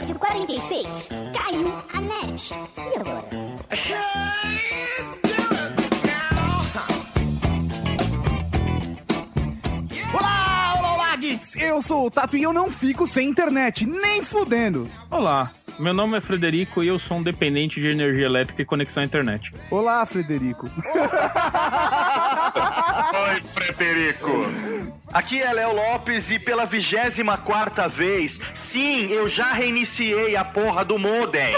Episódio 46. Caiu a net. E agora? Olá, olá, olá, geeks! Eu sou o Tato e eu não fico sem internet, nem fudendo. Olá, meu nome é Frederico e eu sou um dependente de energia elétrica e conexão à internet. Olá, Frederico. Oi, Frederico. Aqui é Léo Lopes e pela vigésima quarta vez, sim, eu já reiniciei a porra do modem.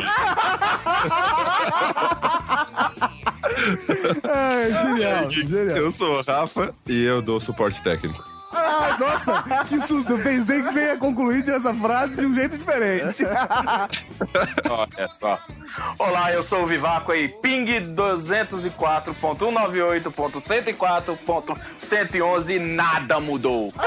Ai, genial, genial. Eu sou o Rafa e eu dou suporte técnico. Ah, nossa, que susto. Pensei que você ia concluir essa frase de um jeito diferente. Olha só. Olá, eu sou o Vivaco aí, ping 204.198.104.111, nada mudou.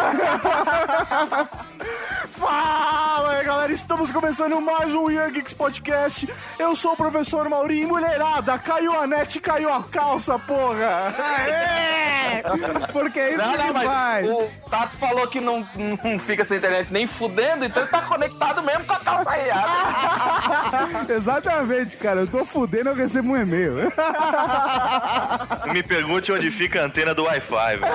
Fala aí, galera. Estamos começando mais um Year Geeks Podcast. Eu sou o professor Maurinho. Mulherada, caiu a net, caiu a calça, porra. Aê! Porque é isso Não, que não, mas faz. o Tato falou que não, não fica sem internet nem fudendo, então ele tá conectado mesmo com a calça riada. Exatamente, cara. Eu tô fudendo, eu recebo um e-mail. Me pergunte onde fica a antena do Wi-Fi, velho.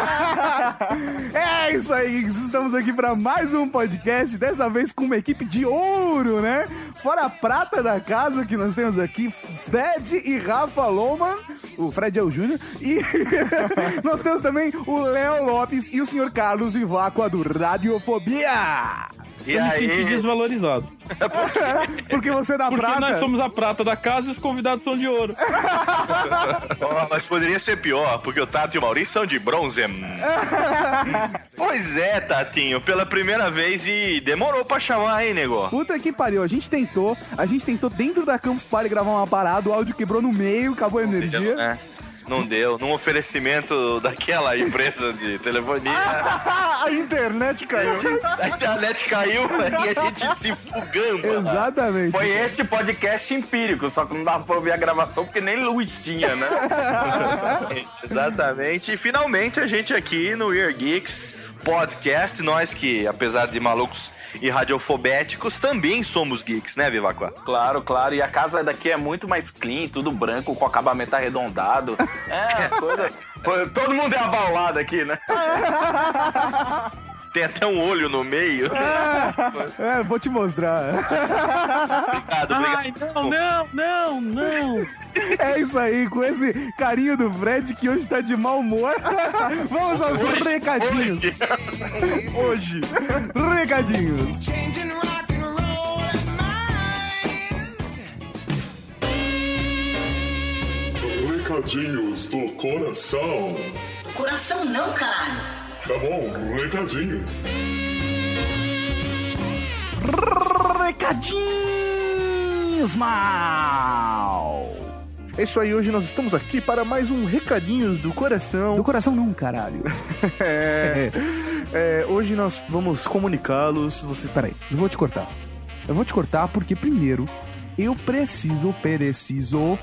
É isso aí, estamos aqui para mais um podcast, dessa vez com uma equipe de ouro, né? Fora a prata da casa que nós temos aqui, Fred e Rafa Loman. O Fred é o Júnior. E nós temos também o Léo Lopes e o senhor Carlos Viváqua do Radiofobia. E Eu me senti aí, desvalorizado. Porque você é da Porque prata. nós somos a prata da casa e os convidados são de ouro. Ó, mas poderia ser pior, porque o Tato e o Maurício são de bronze. pois é, Tatinho, pela primeira vez e demorou pra chamar, hein, nego? Puta que pariu, a gente tentou, a gente tentou dentro da Campus Party gravar uma parada, o áudio quebrou no meio, acabou a energia. É, não deu. Num oferecimento daquela empresa de telefonia, a internet caiu. a internet caiu e a gente se fugando. Exatamente. Foi este podcast empírico, só que não dava pra ouvir a gravação porque nem luz tinha, né? Exatamente. E finalmente a gente aqui no Ear Geeks Podcast, nós que, apesar de malucos e radiofobéticos, também somos geeks, né, Vivacqua? Claro, claro. E a casa daqui é muito mais clean, tudo branco, com acabamento arredondado. É, coisa. Todo mundo é abaulado aqui, né? Tem até um olho no meio. É, vou te mostrar. obrigado, Ai, obrigado. não, não, não, não. É isso aí, com esse carinho do Fred que hoje tá de mau humor. Vamos aos Hoje, recadinhos. hoje. Hoje. Recadinhos. Recadinhos do coração. Coração não, caralho. Tá bom, recadinhos. Recadinhos mal. É isso aí, hoje nós estamos aqui para mais um Recadinhos do Coração. Do coração não, caralho. É, é, hoje nós vamos comunicá-los. Vocês, Peraí, eu vou te cortar. Eu vou te cortar porque primeiro eu preciso, preciso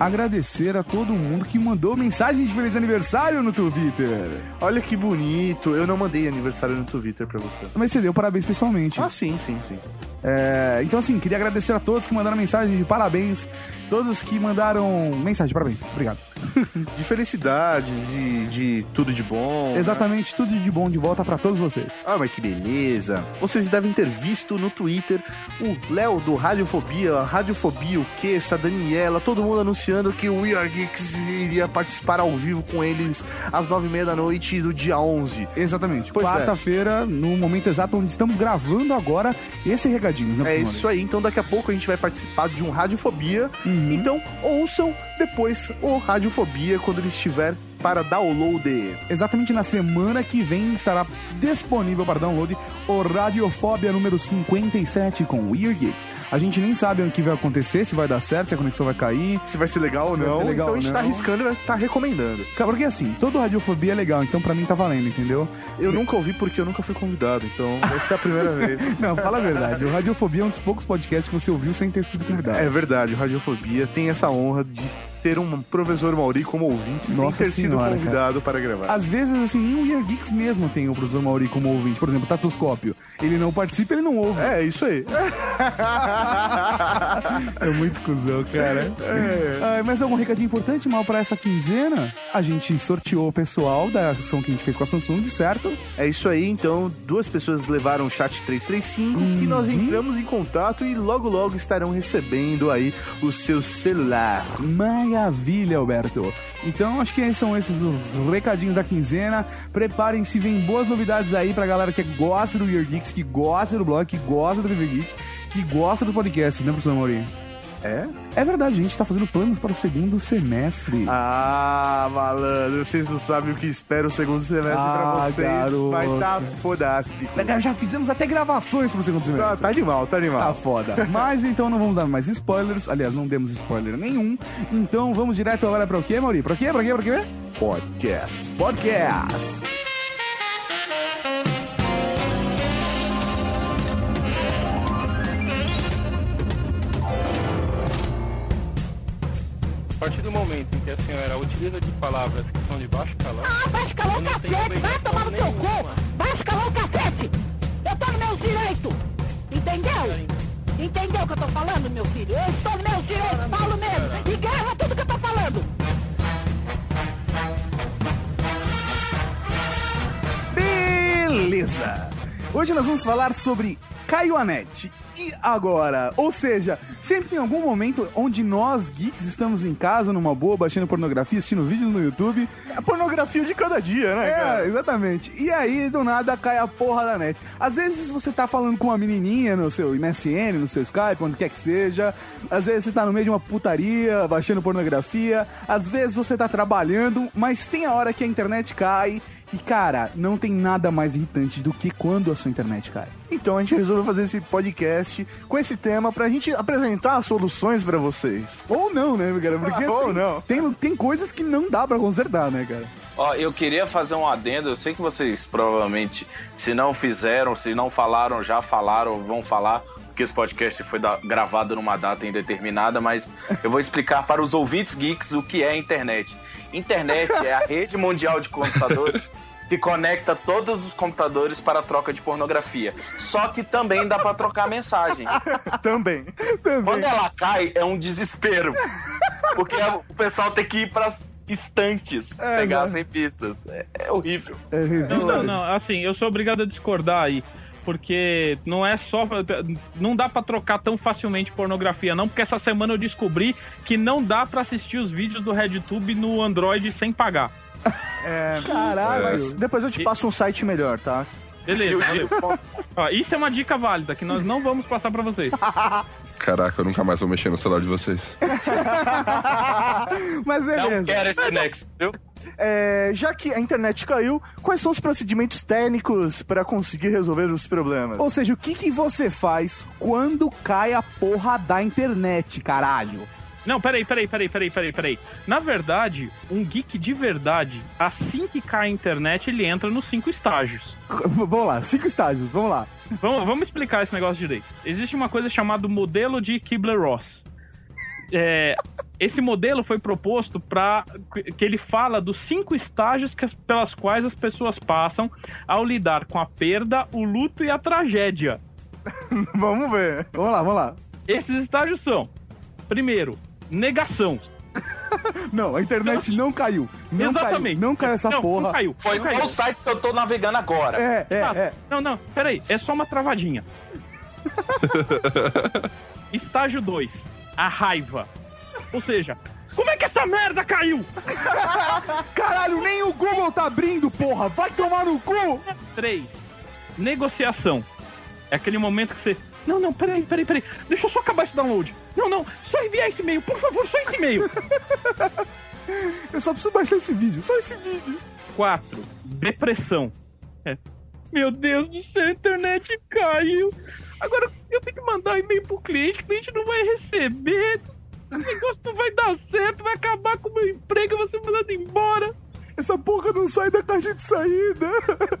agradecer a todo mundo que mandou mensagem de feliz aniversário no Twitter. olha que bonito. Eu não mandei aniversário no Twitter pra você. Mas você deu parabéns pessoalmente. Ah, sim, sim, sim. É, então, assim, queria agradecer a todos que mandaram mensagem de parabéns, todos que mandaram mensagem de parabéns. Obrigado. De felicidades, de, de tudo de bom. né? Exatamente, tudo de bom de volta pra todos vocês. Ah, mas que beleza. Vocês devem ter visto no Twitter o Léo do Radiofobia, Radiofobia, o Kessa, a Daniela, todo mundo anunciando que o We Are Geeks iria participar ao vivo com eles às nove e meia da noite do dia 11. Exatamente, é. quarta-feira, no momento exato onde estamos gravando agora esse recadinho, né? É isso aí, então daqui a pouco a gente vai participar de um Radiofobia. Então ouçam depois o Radiofobia quando ele estiver para download. Exatamente na semana que vem estará disponível para download o Radiofobia número 57 com Weird Geeks. A gente nem sabe o que vai acontecer, se vai dar certo, se a conexão vai cair. Se vai ser legal ou não, legal então a gente tá não. arriscando e tá recomendando. Cara, porque assim, todo radiofobia é legal, então pra mim tá valendo, entendeu? Eu nunca ouvi porque eu nunca fui convidado, então essa é a primeira vez. Não, fala a verdade. O Radiofobia é um dos poucos podcasts que você ouviu sem ter sido convidado. É verdade, o Radiofobia tem essa honra de ter um professor Mauri como ouvinte Nossa sem ter senhora, sido convidado para gravar. Às vezes, assim, nem o Year Geeks mesmo tem o professor Mauri como ouvinte. Por exemplo, Tatuscópio. Ele não participa, ele não ouve. É, isso aí. É muito cuzão, cara. Ah, mas algum recadinho importante, mal, pra essa quinzena? A gente sorteou o pessoal da ação que a gente fez com a Samsung, certo? É isso aí, então, duas pessoas levaram o chat 335 e nós entramos em contato e logo logo estarão recebendo aí o seu celular. Maravilha, Alberto. Então, acho que são esses os recadinhos da quinzena. Preparem-se, vem boas novidades aí pra galera que gosta do Year Geeks, que gosta do blog, que gosta do TV Geek, que gosta do podcast, né, professor Mauri? É? É verdade, a gente tá fazendo planos para o segundo semestre. Ah, malandro, vocês não sabem o que espera o segundo semestre Ah, pra vocês. garoto. Vai tá fodástico. Já fizemos até gravações pro segundo semestre. Tá, tá animal, tá animal. Tá foda. Mas então não vamos dar mais spoilers. Aliás, não demos spoiler nenhum. Então vamos direto agora pra o quê, Mauri? Pra quê? Pra quê? Pra quê? Podcast. Podcast. Partir do momento em que a senhora utiliza de palavras que são de baixo calão, Ah, vai escalar eu o não tenho cacete, vai tomar no nenhuma. cu! Vai escalar o cacete! Eu tô no meu direito! Entendeu? Entendeu o que eu tô falando, meu filho? Eu estou no meu direito, falo mesmo! E grava tudo que eu tô falando! Beleza! Hoje nós vamos falar sobre Caioanete. E agora? Ou seja, sempre tem algum momento onde nós, geeks, estamos em casa, numa boa, baixando pornografia, assistindo vídeos no YouTube. A pornografia de cada dia, né, É, cara? exatamente. E aí, do nada, cai a porra da net. Às vezes você tá falando com uma menininha no seu MSN, no seu Skype, onde quer que seja. Às vezes você tá no meio de uma putaria, baixando pornografia. Às vezes você tá trabalhando, mas tem a hora que a internet cai. E, cara, não tem nada mais irritante do que quando a sua internet cai. Então a gente resolveu fazer esse podcast com esse tema pra gente apresentar soluções pra vocês. Ou não, né, cara? Porque Ou tem, não. Tem, tem coisas que não dá pra consertar, né, cara? Ó, eu queria fazer um adendo. Eu sei que vocês provavelmente, se não fizeram, se não falaram, já falaram, vão falar, porque esse podcast foi da- gravado numa data indeterminada, mas eu vou explicar para os ouvintes geeks o que é a internet. Internet é a rede mundial de computadores que conecta todos os computadores para a troca de pornografia. Só que também dá para trocar mensagem. Também. Quando ela cai, é um desespero. Porque o pessoal tem que ir pras estantes pegar né? as revistas. É, é horrível. É, revista- Não, não, não, assim, eu sou obrigado a discordar aí. Porque não é só. Não dá pra trocar tão facilmente pornografia, não. Porque essa semana eu descobri que não dá pra assistir os vídeos do RedTube no Android sem pagar. Caralho. Mas depois eu te passo um site melhor, tá? Beleza. Ó, isso é uma dica válida que nós não vamos passar pra vocês. Caraca, eu nunca mais vou mexer no celular de vocês. Mas Não beleza. quero esse Next, viu? É, já que a internet caiu, quais são os procedimentos técnicos pra conseguir resolver os problemas? Ou seja, o que, que você faz quando cai a porra da internet, caralho? Não, peraí, peraí, peraí, peraí, peraí, peraí. Na verdade, um geek de verdade, assim que cai a internet, ele entra nos cinco estágios. Vamos lá, cinco estágios, vamos lá. Vamos, vamos explicar esse negócio direito. Existe uma coisa chamada modelo de Kibler-Ross. É, esse modelo foi proposto para que ele fala dos cinco estágios que as- pelas quais as pessoas passam ao lidar com a perda, o luto e a tragédia. Vamos ver. Vamos lá, vamos lá. Esses estágios são: primeiro, negação. Não, a internet não caiu. Não Exatamente. caiu. Não caiu essa não, porra. Não caiu. Foi não só caiu. o site que eu tô navegando agora. É, é, Exato. é. Não, não, peraí, é só uma travadinha. Estágio 2, a raiva. Ou seja, como é que essa merda caiu? Caralho, nem o Google tá abrindo, porra. Vai tomar no cu. 3, negociação. É aquele momento que você. Não, não, peraí, peraí, peraí. Deixa eu só acabar esse download. Não, não, só enviar esse e-mail, por favor, só esse e-mail. Eu só preciso baixar esse vídeo, só esse vídeo. 4, depressão. É. Meu Deus do céu, a internet caiu. Agora eu tenho que mandar um e-mail pro cliente, o cliente não vai receber. Esse negócio não vai dar certo, vai acabar com o meu emprego, eu vou ser mandado embora. Essa porra não sai da caixa de saída.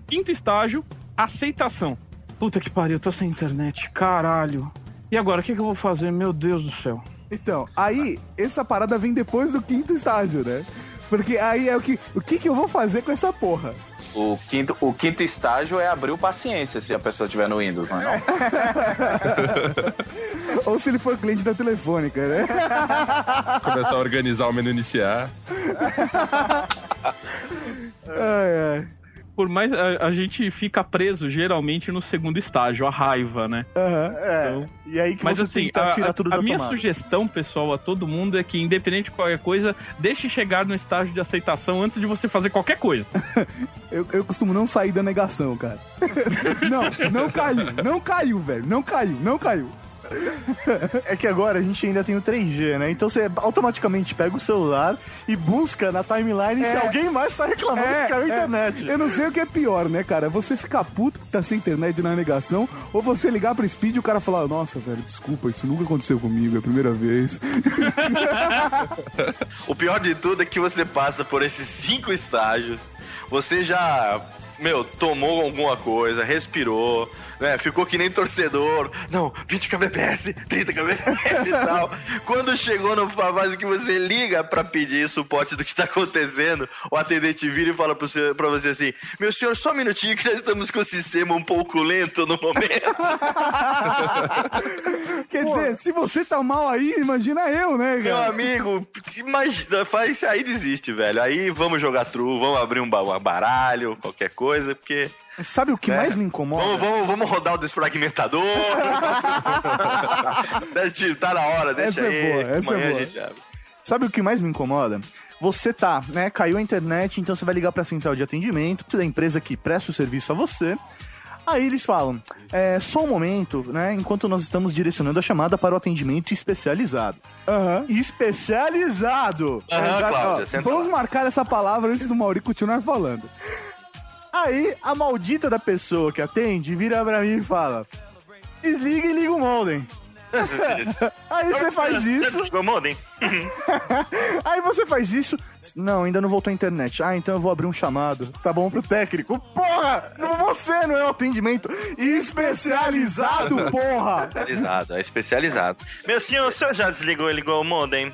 Quinto estágio, aceitação. Puta que pariu, tô sem internet, caralho. E agora, o que, que eu vou fazer? Meu Deus do céu. Então, aí, essa parada vem depois do quinto estágio, né? Porque aí é o que. O que, que eu vou fazer com essa porra? O quinto, o quinto estágio é abrir o paciência se a pessoa tiver no Windows, não é? não? Ou se ele for cliente da telefônica, né? Começar a organizar o menu iniciar. Ai, ai. Por mais. A, a gente fica preso geralmente no segundo estágio, a raiva, né? Aham. É. E aí que Mas você assim, a, tirar a- tudo a da minha tomada. sugestão, pessoal, a todo mundo é que, independente de qualquer coisa, deixe chegar no estágio de aceitação antes de você fazer qualquer coisa. Eu, eu costumo não sair da negação, cara. não, não caiu, não caiu, velho. Não caiu, não caiu. É que agora a gente ainda tem o 3G, né? Então você automaticamente pega o celular e busca na timeline se É. alguém mais tá reclamando que caiu a internet. Eu não sei o que é pior, né, cara? Você ficar puto que tá sem internet na negação, ou você ligar pro Speed e o cara falar, nossa, velho, desculpa, isso nunca aconteceu comigo, é a primeira vez. O pior de tudo é que você passa por esses cinco estágios, você já, meu, tomou alguma coisa, respirou, né? Ficou que nem torcedor. Não, 20 kbps, 30 kbps e tal. Quando chegou na fase que você liga pra pedir suporte do que tá acontecendo, o atendente vira e fala pro senhor, pra você assim: Meu senhor, só um minutinho que nós estamos com o sistema um pouco lento no momento. Quer dizer, se você tá mal aí, imagina eu, né, Meu cara? amigo, imagina, faz aí desiste, velho. Aí vamos jogar true, vamos abrir um baralho, qualquer coisa, porque. Sabe o que né? mais me incomoda? Vamos, vamos, vamos rodar o desfragmentador. Deixa- tá na hora, deixa Essa é aí. boa, essa é Amanhã boa. a gente abre. Sabe o que mais me incomoda? Você tá, né? Caiu a internet, então você vai ligar pra central de atendimento da empresa que presta o serviço a você. Aí eles falam, é, só um momento, né? Enquanto nós estamos direcionando a chamada para o atendimento especializado. Aham. Especializado! Aham, Exato, Cláudia, ó, senta Vamos lá. marcar essa palavra antes do Mauri continuar falando. Aí a maldita da pessoa que atende vira pra mim e fala: desliga e liga o modem. Aí você faz isso, aí você faz isso. Não, ainda não voltou a internet. Ah, então eu vou abrir um chamado. Tá bom pro técnico. Porra! Não você não é o atendimento especializado, porra! Especializado, é especializado. Meu senhor, o senhor já desligou e ligou o modem?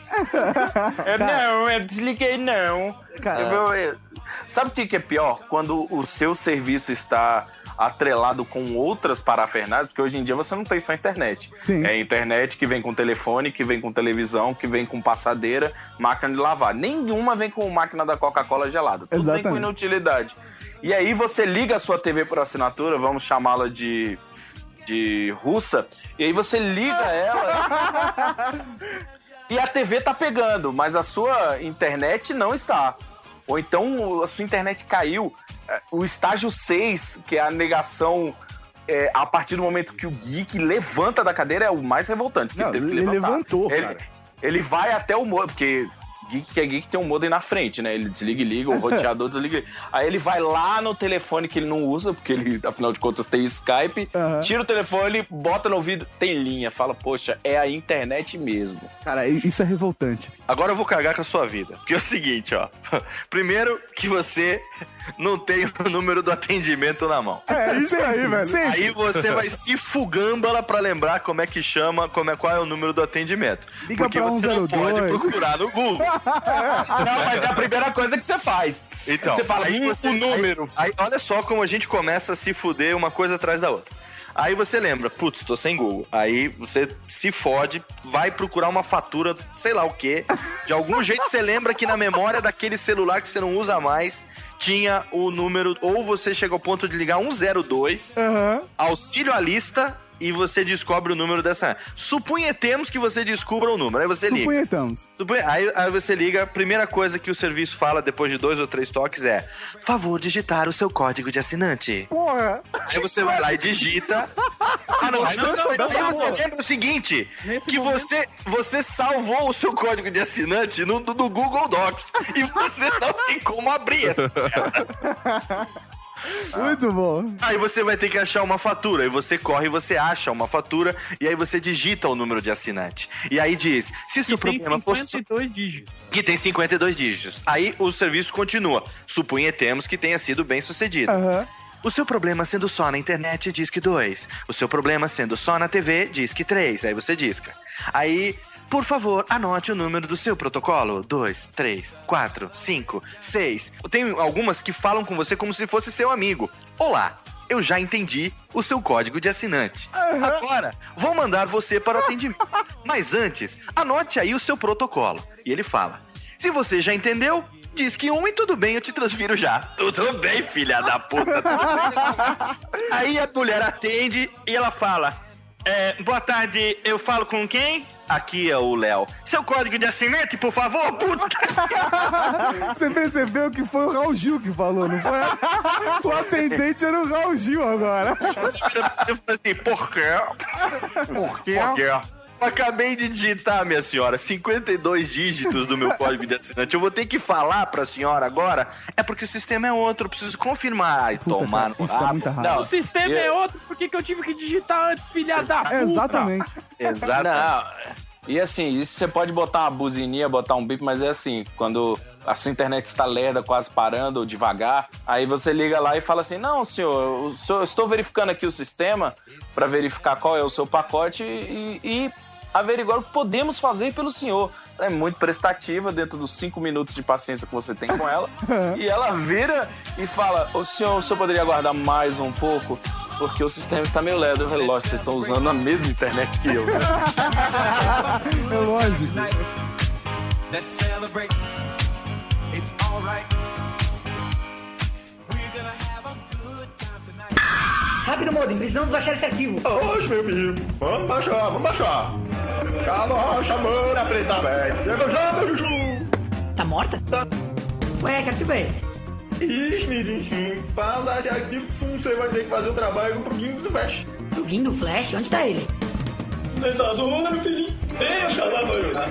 É, não, eu desliguei não. Cara. Eu- eu- sabe o que que é pior? Quando o seu serviço está atrelado com outras parafernálias, porque hoje em dia você não tem só internet. Sim. É internet que vem com telefone, que vem com televisão, que vem com passadeira, máquina de lavar. Nenhuma vem com máquina da Coca-Cola gelada. Tudo vem com Exatamente. inutilidade. E aí você liga a sua TV por assinatura, vamos chamá-la de de russa, e aí você liga ela e a TV tá pegando, mas a sua internet não está. Ou então a sua internet caiu. É, O estágio 6, que é a negação é, a partir do momento que o geek levanta da cadeira, é o mais revoltante. Não, ele levantar. levantou, ele, cara. Ele vai até o modem, porque geek que é geek tem um modem na frente, né? Ele desliga e liga, o roteador desliga e liga. Aí ele vai lá no telefone que ele não usa, porque ele, afinal de contas, tem Skype, Aham. tira o telefone, bota no ouvido, tem linha. Fala, poxa, é a internet mesmo. Cara, isso é revoltante. Agora eu vou cagar com a sua vida. Porque é o seguinte, ó. Primeiro que você não tem o número do atendimento na mão. É isso aí, velho. Aí você vai se fugâmbala pra lembrar como é que chama, como é, qual é o número do atendimento. Liga Porque você não 102. pode procurar no Google. Não, mas é a primeira coisa que você faz. Então, você fala, aí "Hum, você, o número. Aí, aí olha só como a gente começa a se fuder uma coisa atrás da outra. Aí você lembra, putz, tô sem Google. Aí você se fode, vai procurar uma fatura, sei lá o quê. De algum jeito você lembra que na memória daquele celular que você não usa mais tinha o número. Ou você chega ao ponto de ligar 102, Aham. auxílio à lista. E você descobre o número dessa. Supunhetemos que você descubra o número. Aí você liga. Supunhetamos. Aí, aí você liga, a primeira coisa que o serviço fala depois de dois ou três toques é: favor digitar o seu código de assinante. Porra! Aí você vai lá e digita. Ah, não, aí você, lembra o seguinte: Nesse que você, você salvou o seu código de assinante no, no Google Docs e você não tem como abrir essa. Muito bom. Aí você vai ter que achar uma fatura. Aí você corre e você acha uma fatura. E aí você digita o número de assinante. E aí diz: se seu Que tem problema fosse. 52 dígitos. Que tem 52 dígitos. Aí o serviço continua. Suponhamos que tenha sido bem sucedido. Aham. O seu problema sendo só na internet diz que 2. O seu problema sendo só na TV diz que 3. Aí você disca. Aí, por favor, anote o número do seu protocolo. 2, 3, 4, 5, 6. Tem algumas que falam com você como se fosse seu amigo. Olá, eu já entendi o seu código de assinante. Agora, vou mandar você para o atendimento. Mas antes, anote aí o seu protocolo. E ele fala: Se você já entendeu, diz que um e tudo bem, eu te transfiro já. Tudo bem, filha da puta. aí a mulher atende e ela fala: "É, Boa tarde, eu falo com quem? Aqui é o Léo. Seu código de assinante, por favor, puta. Você percebeu que foi o Raul Gil que falou, não foi? O atendente era o Raul Gil agora. Eu falei assim, por quê? Por quê? Por quê? Eu acabei de digitar, minha senhora, 52 dígitos do meu código de assinante. Eu vou ter que falar pra senhora agora. É porque o sistema é outro, eu preciso confirmar. Ai, tomar no Isso dá rabo. muita O sistema é outro, por que, que eu tive que digitar antes, filha da puta? Exatamente. Exato. Não, e assim, isso você pode botar uma buzininha, botar um bip, mas é assim, quando a sua internet está lerda, quase parando, ou devagar, aí você liga lá e fala assim, não, senhor- eu estou verificando aqui o sistema para verificar qual é o seu pacote e, e averiguar o que podemos fazer pelo senhor. É muito prestativa dentro dos cinco minutos de paciência que você tem com ela. e ela vira e fala, o senhor, o senhor poderia aguardar mais um pouco? Porque o sistema está meio lerdo. Eu falei, lógico, vocês estão usando a mesma internet que eu. né? É lógico. Let's celebrate. It's alright. Rápido, Modem, precisamos baixar esse arquivo. Oxe, meu filho. Vamos baixar, vamos baixar. Chamou, chamou na preta, velho. Chegou já, meu chuchu. Tá morta? Tá. Ué, que arquivo é esse? Ixi. Pra usar esse arquivo, você vai ter que fazer o trabalho com o plugin do Flash. Plugin do Flash? Onde tá ele? Nessa zona, meu filhinho. Deixa lá, vai ajudar.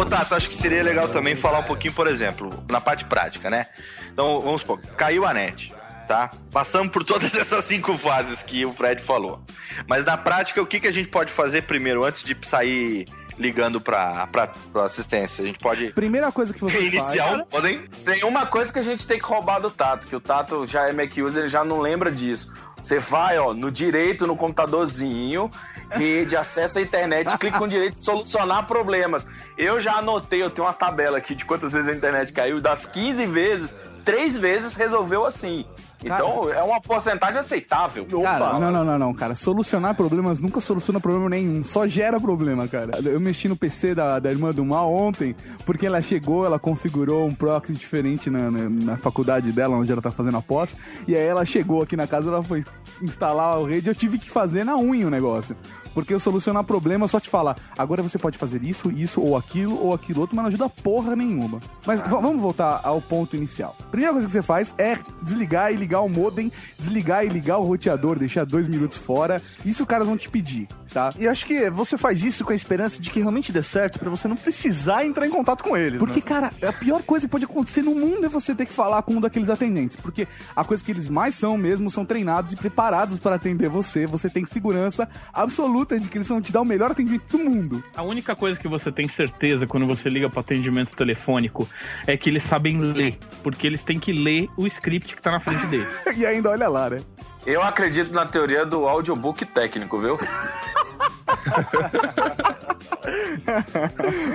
Ô, Tato, acho que seria legal também falar um pouquinho, por exemplo, na parte prática, né? Então, vamos supor, caiu a net, tá? Passamos por todas essas cinco fases que o Fred falou. Mas na prática, o que, que a gente pode fazer primeiro, antes de sair ligando pra, pra, pra assistência? A gente pode Primeira coisa que você reiniciar faz... podem? Tem uma coisa que a gente tem que roubar do Tato, que o Tato já é Mac user, ele já não lembra disso. Você vai, ó, no direito, no computadorzinho, rede, acessa a internet, clica com direito de solucionar problemas. Eu já anotei, eu tenho uma tabela aqui de quantas vezes a internet caiu. Das 15 vezes, três vezes resolveu assim. Então, é uma porcentagem aceitável. Cara, não, não, não, não, cara. Solucionar problemas nunca soluciona problema nenhum. Só gera problema, cara. Eu mexi no PC da, da irmã do Mal ontem, porque ela chegou, ela configurou um proxy diferente na, na, na faculdade dela, onde ela tá fazendo a pós. E aí ela chegou aqui na casa, ela foi instalar a rede, eu tive que fazer na unha o negócio. Porque eu solucionar problema só te falar, agora você pode fazer isso, isso, ou aquilo, ou aquilo outro, mas não ajuda porra nenhuma. Mas vamos voltar ao ponto inicial. Primeira coisa que você faz é desligar e ligar o modem, desligar e ligar o roteador, deixar dois minutos fora. Isso os caras vão te pedir, tá? E acho que você faz isso com a esperança de que realmente dê certo pra você não precisar entrar em contato com eles. Porque, né? cara, a pior coisa que pode acontecer no mundo é você ter que falar com um daqueles atendentes. Porque a coisa que eles mais são mesmo são treinados e preparados para atender você. Você tem segurança absoluta de que eles vão te dar o melhor atendimento do mundo. A única coisa que você tem certeza quando você liga para atendimento telefônico é que eles sabem ler, porque eles têm que ler o script que tá na frente deles. E ainda olha lá, né? Eu acredito na teoria do audiobook técnico, viu?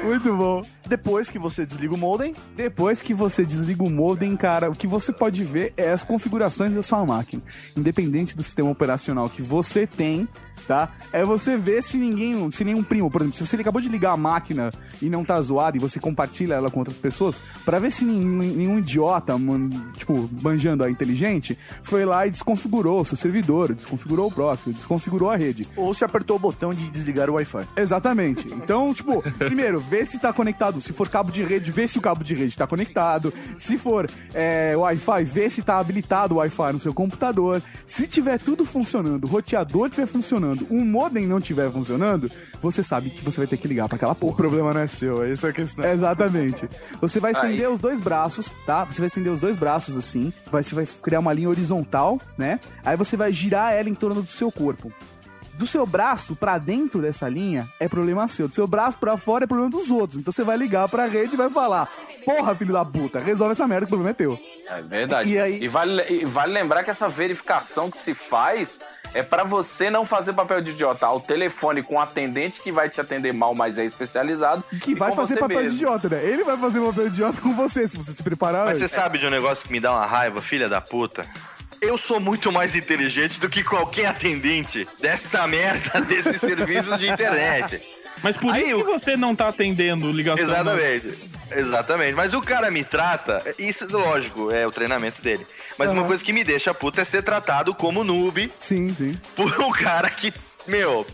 Muito bom. Depois que você desliga o modem, Depois que você desliga o modem, cara, o que você pode ver é as configurações da sua máquina. Independente do sistema operacional que você tem, tá? É você ver se ninguém, se nenhum primo, por exemplo, se você acabou de ligar a máquina e não tá zoado e você compartilha ela com outras pessoas, pra ver se nenhum, nenhum idiota, man- tipo, banjando a inteligente, foi lá e desconfigurou o seu servidor, desconfigurou o proxy, desconfigurou a rede. ou se apertou o botão de desligar o Wi-Fi. Exatamente. Então, tipo, primeiro, vê se tá conectado. Se for cabo de rede, vê se o cabo de rede está conectado. Se for é, Wi-Fi, vê se está habilitado o Wi-Fi no seu computador. Se tiver tudo funcionando, o roteador estiver funcionando, o modem não estiver funcionando, você sabe que você vai ter que ligar para aquela O porra. problema não é seu, é isso a questão. Exatamente. Você vai estender os dois braços, tá? Você vai estender os dois braços assim, vai, você vai criar uma linha horizontal, né? Aí você vai girar ela em torno do seu corpo. Do seu braço pra dentro dessa linha é problema seu. Do seu braço pra fora é problema dos outros. Então você vai ligar pra rede e vai falar: Porra, filho da puta, resolve essa merda que o problema é teu. É verdade. E aí- vale, e vale lembrar que essa verificação que se faz é pra você não fazer papel de idiota. O telefone com o atendente que vai te atender mal, mas é especializado. Que e vai fazer você papel de mesmo. idiota, né? Ele vai fazer papel de idiota com você, se você se preparar. Mas você antes. sabe de um negócio que me dá uma raiva, filha da puta? Eu sou muito mais inteligente do que qualquer atendente desta merda desses serviços de internet. Mas por Aí isso eu- que você não tá atendendo ligação. Exatamente. Exatamente. Mas o cara me trata. Isso, lógico, é o treinamento dele. Mas uma coisa que me deixa puta é ser tratado como noob Sim, sim. por um cara que, meu,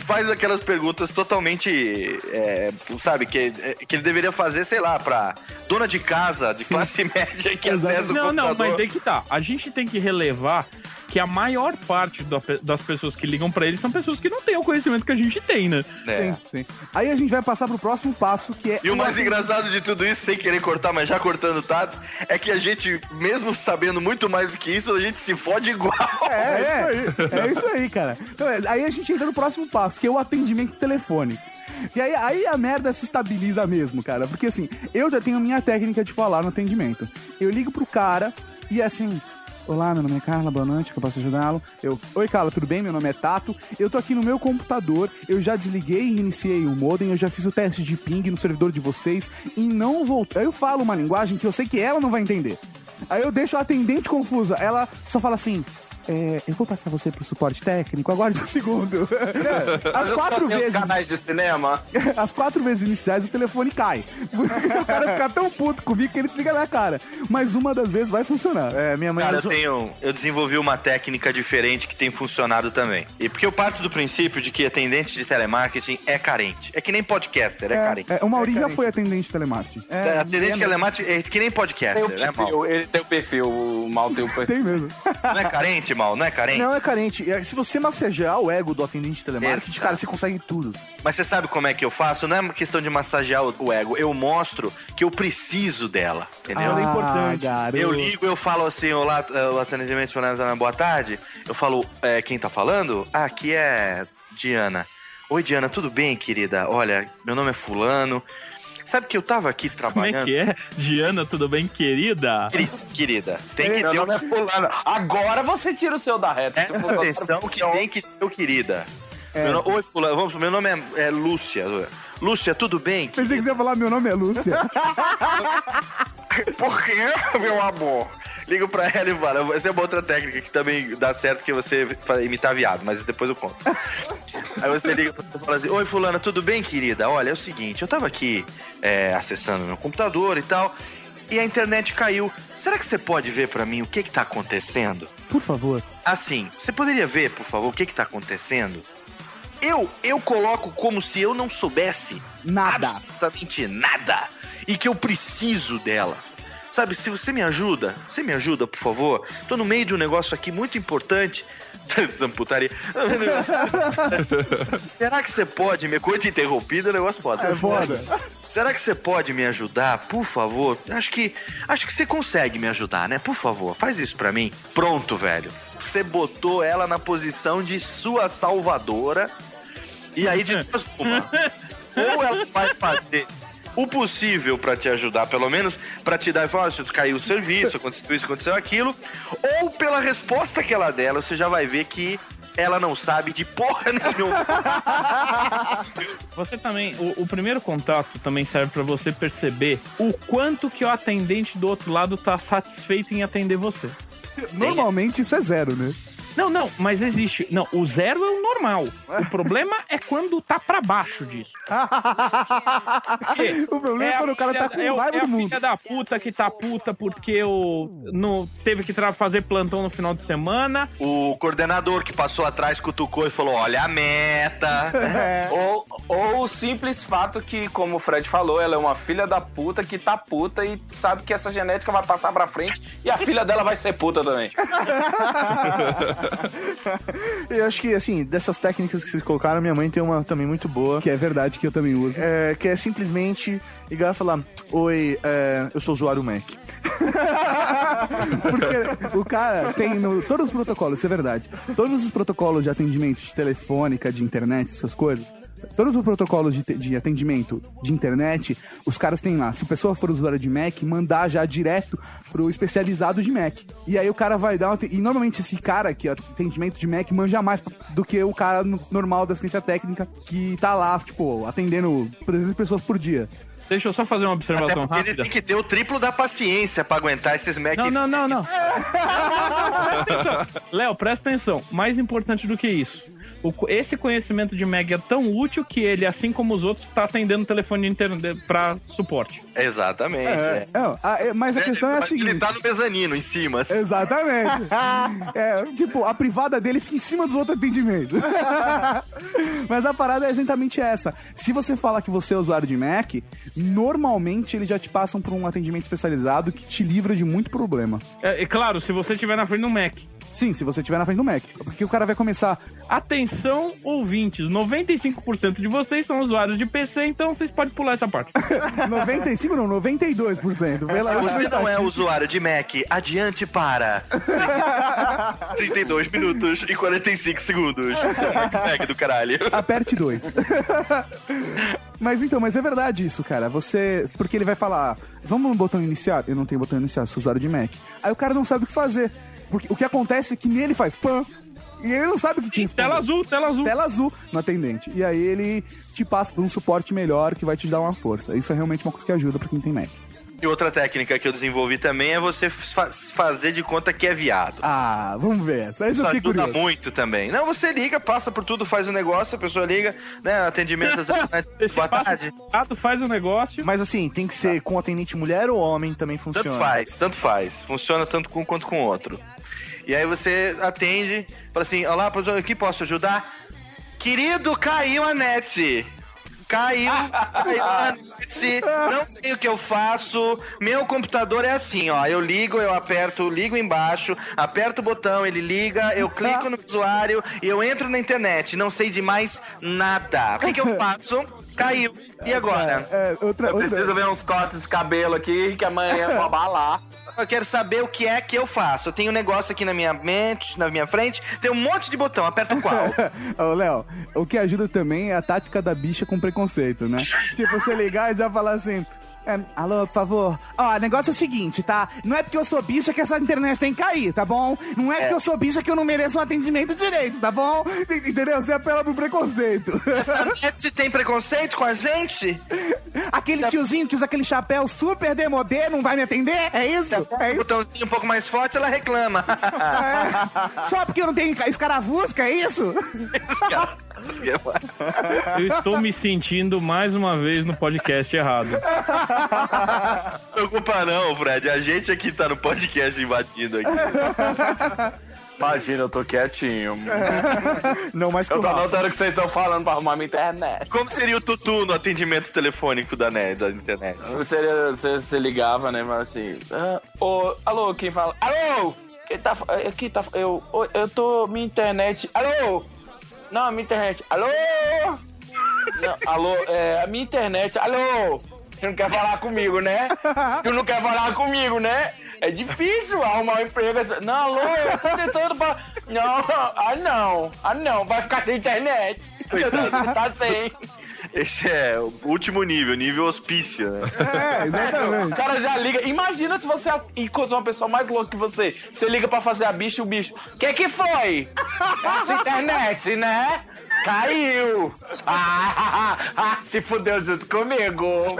faz aquelas perguntas totalmente. é, sabe, que, que ele deveria fazer, sei lá, pra dona de casa, de classe média que acessa o Não, não, computador. mas aí que tá. A gente tem que relevar que a maior parte da das pessoas que ligam pra eles são pessoas que não têm o conhecimento que a gente tem, né? É. Sim, sim. Aí a gente vai passar pro próximo passo, que é. E o mais engraçado de tudo isso, sem querer cortar, mas já cortando tá, é que a gente, mesmo sabendo muito mais do que isso, a gente se fode igual. É, é, é isso aí, cara. Então, é, aí a gente entra no próximo passo, que é o atendimento telefônico. E aí, aí a merda se estabiliza mesmo, cara. Porque assim, eu já tenho a minha técnica de falar no atendimento. Eu ligo pro cara e assim. Olá, meu nome é Carla, boa noite, que eu posso ajudá-lo? Eu, oi Carla, tudo bem? Meu nome é Tato. Eu tô aqui no meu computador, eu já desliguei e reiniciei o modem, eu já fiz o teste de ping no servidor de vocês e não voltei. Aí eu falo uma linguagem que eu sei que ela não vai entender. Aí eu deixo a atendente confusa. Ela só fala assim: é, eu vou passar você pro suporte técnico, aguarde um segundo. Mas As eu só quatro vezes. canais de cinema. As quatro vezes iniciais o telefone cai. o cara fica tão puto comigo que ele desliga na cara. Mas uma das vezes vai funcionar. É, minha mãe Cara, eu tenho. Eu desenvolvi uma técnica diferente que tem funcionado também. E porque eu parto do princípio de que atendente de telemarketing é carente. É que nem podcaster, é, carente. É, o Mauri já foi atendente de telemarketing. É, atendente de telemarketing é que nem podcaster, Tem o né, mal? perfil, ele tem o perfil, o mal tem o perfil. Tem mesmo. Não é carente, mal? Não é carente? Não é carente. É, Se você massagear o ego do atendente de telemarketing, Exato. cara, você consegue tudo. Mas você sabe como é que eu faço? Não é uma questão de massagear o- ego. Eu mostro que eu preciso dela, entendeu? Ela é importante. garoto. Eu ligo, eu falo assim, olá, eh, o atendimento Fernanda, boa tarde. Eu falo, é, quem tá falando? Ah, aqui é Diana. Oi, Diana, tudo bem, querida? Olha, meu nome é Fulano. Sabe que eu tava aqui Como é trabalhando. que é? Diana, tudo bem, querida? Queri- Querida, tem que Meu ter nome é fulano. Agora você tira o seu da reta. Essa atenção que tem que ter, o querida. Meu no- Oi, Fulano, vamos, meu nome é, é Lúcia. Lúcia, tudo bem? Pensei que você ia falar, meu nome é Lúcia. Por quê, meu amor? Ligo pra ela e falo. Essa é uma outra técnica que também dá certo que você imitar viado, mas depois eu conto. Aí você liga e fala assim: Oi, Fulana, tudo bem, querida? Olha, é o seguinte, eu tava aqui é, acessando meu computador e tal, e a internet caiu. Será que você pode ver pra mim o que que tá acontecendo? Por favor. Assim, você poderia ver, por favor, o que que tá acontecendo? Eu, eu coloco como se eu não soubesse Nada. absolutamente nada e que eu preciso dela. Sabe, se você me ajuda, você me ajuda, por favor. Tô no meio de um negócio aqui muito importante. Putaria. Será que você pode me. Coisa interrompida é um negócio foda. É foda. Será que você pode me ajudar, por favor? Acho que. Acho que você consegue me ajudar, né? Por favor, faz isso pra mim. Pronto, velho. Você botou ela na posição de sua salvadora. E aí, de duas uma. Ou ela vai fazer o possível pra te ajudar, pelo menos, pra te dar informação, se caiu o serviço, aconteceu isso, aconteceu aquilo, ou pela resposta que ela dela, você já vai ver que ela não sabe de porra nenhuma. Você também, o, o primeiro contato também serve pra você perceber o quanto que o atendente do outro lado tá satisfeito em atender você. Normalmente isso é zero, né? Não, não, mas existe. Não, o zero é o normal. O problema é quando tá pra baixo disso. Porque O problema é a quando o cara filha- tá com é o- raiva é do a mundo. filha da puta que tá puta porque o, no, teve que fazer plantão no final de semana. O coordenador que passou atrás cutucou e falou: olha a meta. É. Ou, ou o simples fato que, como o Fred falou, ela é uma filha da puta que tá puta e sabe que essa genética vai passar pra frente e a filha dela vai ser puta também. Eu acho que, assim, dessas técnicas que vocês colocaram, minha mãe tem uma também muito boa. Que é verdade que eu também uso. É, que é simplesmente ligar e falar: Oi, é, eu sou usuário Mac. Porque o cara tem no, todos os protocolos, isso é verdade. Todos os protocolos de atendimento de telefônica, de internet, essas coisas. Todos os protocolos de, de atendimento de internet, os caras têm lá. Se a pessoa for usuário de Mac, mandar já direto pro especializado de Mac. E aí o cara vai dar. uma E normalmente esse cara que atendimento de Mac manja mais do que o cara no- normal da assistência técnica que tá lá, tipo, atendendo 300 pessoas por dia. Deixa eu só fazer uma Até observação porque ele rápida. tem que ter o triplo da paciência pra aguentar esses Mac. Não, não, não, não. presta atenção. Léo, presta atenção. Mais importante do que isso. Esse conhecimento de Meg é tão útil que ele, assim como os outros, tá atendendo o telefone interno para suporte. Exatamente. É, É. não, a- é, mas a questão é a Mas ele seguinte. tá no mezanino, em cima. assim. Exatamente. É, tipo, a privada dele fica em cima dos outros atendimentos. Mas a parada é exatamente essa. Se você falar que você é usuário de Mac, normalmente eles já te passam por um atendimento especializado que te livra de muito problema. É, é claro, se você estiver na frente do Mac. Sim, se você estiver na frente do Mac. Porque o cara vai começar. Atenção, ouvintes. 95% de vocês são usuários de PC, então vocês podem pular essa parte. 95, não, 92%. Pela Se você não é usuário de Mac, adiante para 32 minutos e 45 segundos. Seu Mac do caralho. Aperte dois. mas então, mas é verdade isso, cara. Você. Porque ele vai falar, vamos no botão iniciar? Eu não tenho botão iniciar, sou usuário de Mac. Aí o cara não sabe o que fazer. Porque o que acontece é que nele faz pan. E ele não sabe o que te responder. Tela azul, tela azul. Tela azul no atendente. E aí ele te passa por um suporte melhor que vai te dar uma força. Isso é realmente uma coisa que ajuda pra quem tem Mac. E outra técnica que eu desenvolvi também é você fa- fazer de conta que é viado. Ah, vamos ver. Isso fiquei ajuda curioso. muito também. Não, você liga, passa por tudo, faz o negócio, a pessoa liga, né? Atendimento. Esse Boa passa tarde. o contato, faz o negócio. Mas assim, tem que ser com atendente mulher ou homem também funciona? Tanto faz, tanto faz. Funciona tanto com um quanto com o outro. E aí você atende, fala assim: Olá, professor, aqui posso ajudar? Querido, caiu a net. Caiu, caiu net. Não sei o que eu faço. Meu computador é assim, ó. Eu ligo, eu aperto, ligo embaixo, aperto o botão, ele liga, eu clico no usuário e eu entro na internet. Não sei de mais nada. O que, que eu faço? Caiu. E agora? É, outra, Eu outra- preciso ver uns cortes de cabelo aqui que amanhã eu vou abalar. Eu quero saber o que é que eu faço. Eu tenho um negócio aqui na minha mente, na minha frente, tem um monte de botão, aperto qual? Ô, Léo, o que ajuda também é a tática da bicha com preconceito, né? tipo, você ligar e já falar assim. É, alô, por favor. Ó, o negócio é o seguinte, tá? Não é porque eu sou bicha que essa internet tem que cair, tá bom? Não é porque eu sou bicha que eu não mereço um atendimento direito, tá bom? Entendeu? Você apela pro preconceito. Essa net tem preconceito com a gente? Aquele tiozinho que usa aquele chapéu super demodê não vai me atender? É isso? É isso? botãozinho um pouco mais forte, ela reclama. É. Só porque eu não tenho escaravusca, é isso? Eu estou me sentindo mais uma vez no podcast errado. Não preocupa não, Fred. A gente aqui tá no podcast invadindo aqui. Imagina, eu tô quietinho. Não, mas Eu tô anotando o que vocês estão falando pra arrumar minha internet. Como seria o tutu no atendimento telefônico da, net, da internet? Seria, você, você ligava, né? Mas assim. ah, ô, alô, quem fala? Alô! Quem tá. fa- Aqui tá. Eu, eu tô. Minha internet. Alô! Não, minha internet. Alô! Não, alô, é. A minha internet. Alô! Você não quer falar comigo, né? Tu não quer falar comigo, né? É difícil arrumar um emprego. Não, alô, eu tô tentando falar. Não, ah não, ah não, vai ficar sem internet. tá sem. Esse é o último nível, nível hospício, né? É, exatamente. O cara já liga. Imagina se você encontra uma pessoa mais louca que você. Você liga pra fazer a bicha e o bicho. Que que foi? É a sua internet, né? Caiu! Ah, ah, se fudeu junto comigo!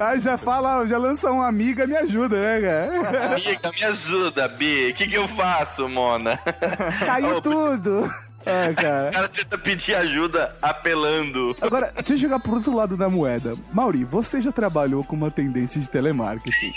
Aí já fala, já lança um amiga, me ajuda, né, cara? Amiga, me ajuda, Bi. O que, que eu faço, Mona? Caiu tudo. Ah, cara. O cara tenta pedir ajuda apelando. Agora, deixa eu jogar pro outro lado da moeda. Mauri, você já trabalhou como atendente de telemarketing.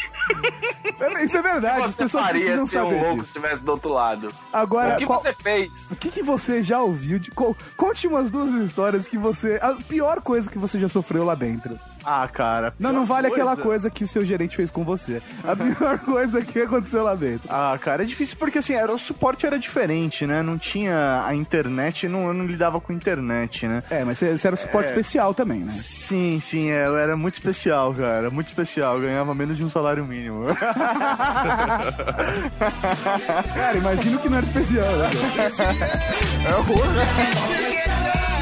Isso é verdade, as Você pessoas faria se o saber louco disso. estivesse do outro lado. Agora, o que qual- você fez? O que, que você já ouviu? De... co- Conte umas duas histórias que você. A pior coisa que você já sofreu lá dentro. Ah, cara. Não, não vale aquela coisa que o seu gerente fez com você. A pior coisa que aconteceu lá dentro. Ah, cara, é difícil porque assim, era, o suporte era diferente, né? Não tinha a internet, não, eu não lidava com internet, né? É, mas você, era suporte É. especial também, né? Sim, sim, é, eu era muito especial, cara. Muito especial. Eu ganhava menos de um salário mínimo. Cara, imagino que não era especial, né? É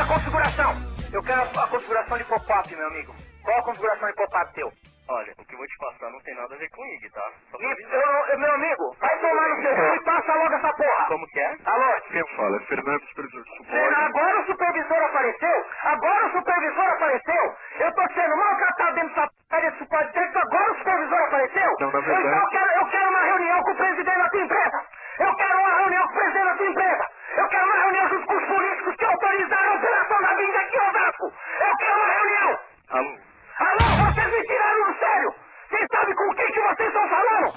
a configuração? Eu quero a configuração de pop-up, meu amigo. Qual a configuração de pop-up teu? Olha, o que eu vou te passar não tem nada a ver com IG, tá? Avisar. eu- eu- meu amigo, vai tomar no seu cu e passa logo essa porra. Como que é? Alô? Quem fala? É Fernando, supervisor de suporte. Agora o supervisor apareceu? Agora o supervisor apareceu? Eu tô sendo maltratado dentro dessa área de suporte técnico, agora o supervisor apareceu? Não, na verdade- Então eu quero, eu quero uma reunião com o presidente da tua empresa. Eu quero uma reunião com o presidente da tua empresa. Eu quero uma reunião junto com os políticos que autorizaram a operação da vinda aqui em Osasco. Eu quero uma reunião. Alô? Alô, vocês me tiraram do sério. Quem sabe com quem que vocês estão falando?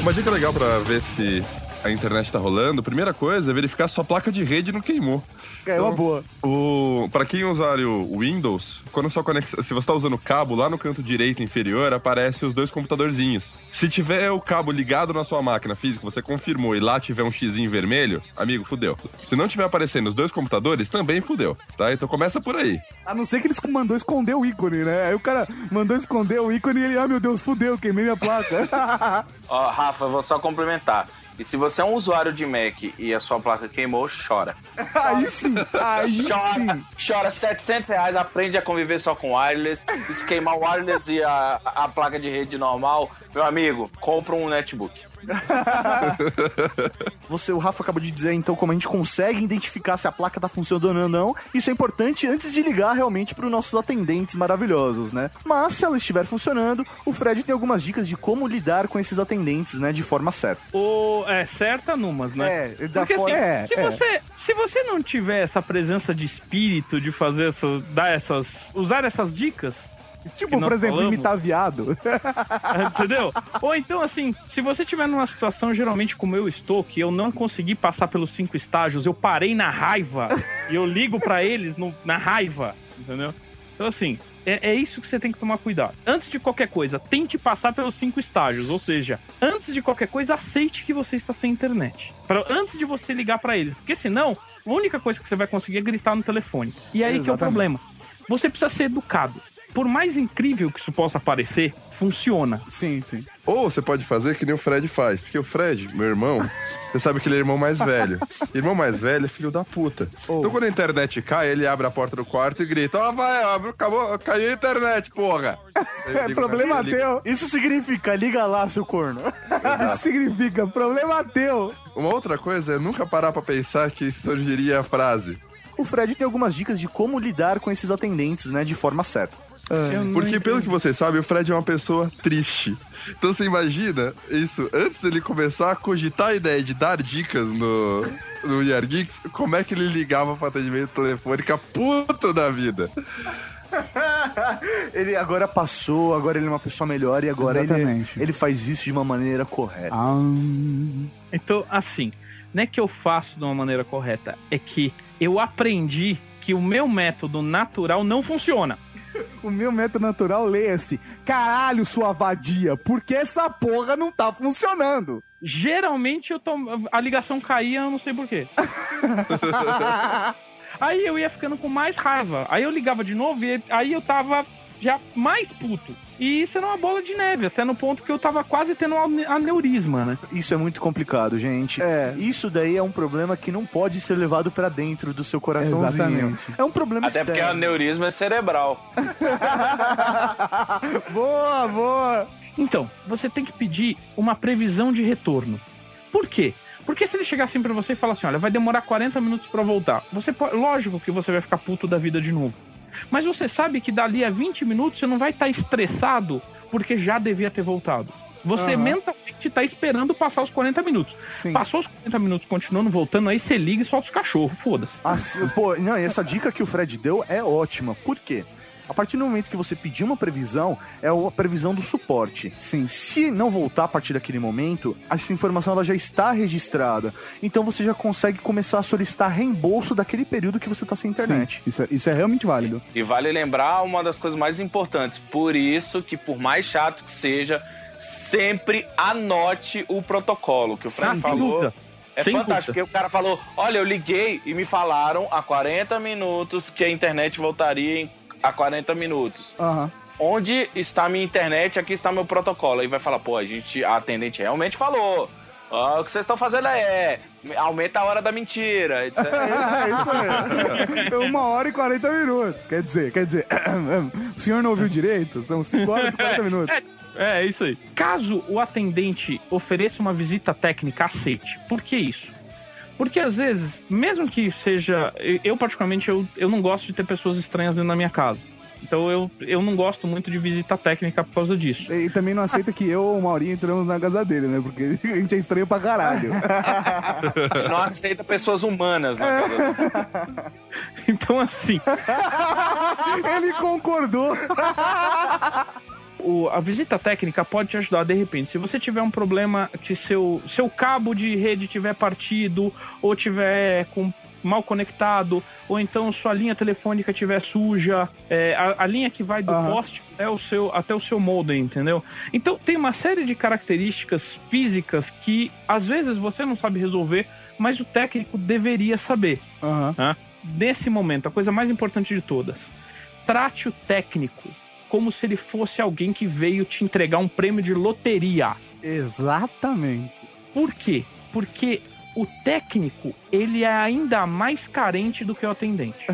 Uma dica legal pra ver se a internet tá rolando, primeira coisa é verificar se sua placa de rede não queimou. É uma boa. O, para quem usar o Windows, quando sua conexão, se você está usando o cabo lá no canto direito inferior, aparece os dois computadorzinhos. Se tiver o cabo ligado na sua máquina física, você confirmou e lá tiver um xizinho vermelho, amigo, fudeu. Se não tiver aparecendo os dois computadores, também fudeu, tá? Então começa por aí. A não ser que eles mandou esconder o ícone, né? Aí o cara mandou esconder o ícone e ele, ah, meu Deus, fudeu, queimei minha placa. Ó, Rafa, eu vou só complementar. E se você é um usuário de Mac e a sua placa queimou, chora. aí sim, aí chora, sim. chora 700 reais, aprende a conviver só com wireless. Se queimar o wireless e a, a placa de rede normal, meu amigo, compra um netbook. Você, o Rafa acabou de dizer, então, como a gente consegue identificar se a placa tá funcionando ou não. Isso é importante antes de ligar realmente para os nossos atendentes maravilhosos, né? Mas se ela estiver funcionando, o Fred tem algumas dicas de como lidar com esses atendentes, né? De forma certa. Ou é certa numas, né? É, da Porque assim, forma- é, se, é. Você, se você não tiver essa presença de espírito de fazer essa, dar essas, usar essas dicas, Tipo, por exemplo, falamos, imitar viado. entendeu? Ou então assim, se você tiver numa situação geralmente como eu estou, que eu não consegui passar pelos cinco estágios, eu parei na raiva e eu ligo pra eles no- na raiva, entendeu? Então assim, é, é isso que você tem que tomar cuidado. Antes de qualquer coisa, tente passar pelos cinco estágios, ou seja, antes de qualquer coisa, aceite que você está sem internet. Pra, antes de você ligar pra eles, porque senão, a única coisa que você vai conseguir é gritar no telefone. E aí que é o Exatamente. problema. Você precisa ser educado. Por mais incrível que isso possa parecer, funciona. Sim, sim. Ou você pode fazer que nem o Fred faz. Porque o Fred, meu irmão, você sabe que ele é irmão mais velho. Irmão mais velho é filho da puta. Então quando a internet cai, ele abre a porta do quarto e grita: Ó, vai, abre, acabou, caiu a internet, porra. É problema ele, teu. Isso significa, liga lá, seu corno. Isso significa problema teu. Uma outra coisa é nunca parar pra pensar que surgiria a frase. O Fred tem algumas dicas de como lidar com esses atendentes, né? De forma certa. Eu não Porque, pelo que você sabe, o Fred é uma pessoa triste. Então você imagina isso, antes dele começar a cogitar a ideia de dar dicas no, no We Are Geeks, como é que ele ligava para atendimento telefônica puto da vida? Ele agora passou, agora ele é uma pessoa melhor e agora ele, ele faz isso de uma maneira correta. Ah, Então, assim, não é que eu faço de uma maneira correta, é que eu aprendi que o meu método natural não funciona. o meu método natural leia-se. Caralho, sua vadia, porque essa porra não tá funcionando. Geralmente eu tô, a ligação caía, eu não sei porquê. Aí eu ia ficando com mais raiva. Aí eu ligava de novo e aí eu tava já mais puto. E isso era uma bola de neve, até no ponto que eu tava quase tendo um aneurisma, né? Isso é muito complicado, gente. É. Isso daí é um problema que não pode ser levado pra dentro do seu coraçãozinho. Exatamente. É um problema Até porque externo. aneurisma é cerebral. Boa, boa. Então, você tem que pedir uma previsão de retorno. Por quê? Porque se ele chegar assim pra você e falar assim, olha, vai demorar 40 minutos pra voltar, você pode, lógico que você vai ficar puto da vida de novo. Mas você sabe que dali a 20 minutos você não vai estar estressado porque já devia ter voltado. Você Aham. mentalmente tá esperando passar os 40 minutos. Sim. Passou os 40 minutos continuando voltando, aí você liga e solta os cachorros, foda-se. Assim, pô, não, e essa dica que o Fred deu é ótima. Por quê? A partir do momento que você pedir uma previsão, é a previsão do suporte. Sim. Se não voltar a partir daquele momento, essa informação ela já está registrada. Então você já consegue começar a solicitar reembolso daquele período que você está sem internet. Sim, isso é, isso é realmente válido. E vale lembrar uma das coisas mais importantes. Por isso que, por mais chato que seja, sempre anote o protocolo que o Fred sem falou. dúvida. É Sem fantástico, porque o cara falou: olha, eu liguei e me falaram há 40 minutos que a internet voltaria em, a 40 minutos. Aham. Onde está minha internet? Aqui está meu protocolo. Aí vai falar, pô, a gente, a atendente realmente falou. Ó, o que vocês estão fazendo é. Aumenta a hora da mentira, etc. É isso aí. Uma hora e 40 minutos. Quer dizer, quer dizer, o senhor não ouviu direito? São 5 horas e 40 minutos. É, é isso aí. Caso o atendente ofereça uma visita técnica, aceite. Por que isso? Porque às vezes, mesmo que seja. Eu, particularmente, eu, eu não gosto de ter pessoas estranhas dentro da minha casa. Então eu, eu não gosto muito de visita técnica por causa disso. E também não aceita que eu ou o Maurinho entramos na casa dele, né? Porque a gente é estranho pra caralho. Não aceita pessoas humanas na casa. Então, assim. Ele concordou. O- a visita técnica pode te ajudar de repente. Se você tiver um problema que seu, seu cabo de rede tiver partido ou tiver com mal conectado, ou então sua linha telefônica tiver suja, é, a, a linha que vai do Aham. poste até o seu até o seu modem, entendeu? Então tem uma série de características físicas que às vezes você não sabe resolver, mas o técnico deveria saber. Aham. Tá? Nesse momento, a coisa mais importante de todas, trate o técnico como se ele fosse alguém que veio te entregar um prêmio de loteria. Exatamente. Por quê? Porque o técnico, ele é ainda mais carente do que o atendente.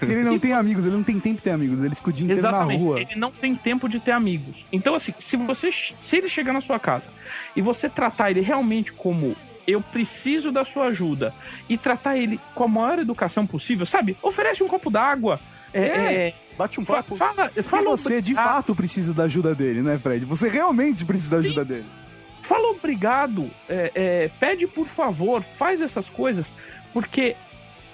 Ele não tem amigos, ele não tem tempo de ter amigos, ele fica o dia inteiro na Exatamente. rua. Ele não tem tempo de ter amigos. Então, assim, se você se ele chegar na sua casa e você tratar ele realmente como eu preciso da sua ajuda e tratar ele com a maior educação possível, sabe? Oferece um copo d'água. É, É. é, Bate um papo. fala, fala você, de obrigado. fato, precisa da ajuda dele, né, Fred? Você realmente precisa da ajuda dele. fala obrigado, é, é, pede por favor, faz essas coisas, porque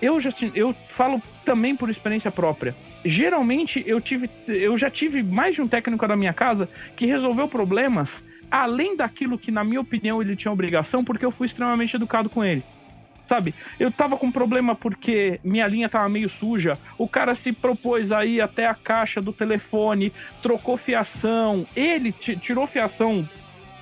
eu já eu falo também por experiência própria. Geralmente eu tive, eu já tive mais de um técnico da minha casa que resolveu problemas além daquilo que na minha opinião ele tinha obrigação, porque eu fui extremamente educado com ele. Sabe, eu tava com problema porque minha linha tava meio suja. O cara se propôs aí até a caixa do telefone, trocou fiação. Ele ti- tirou fiação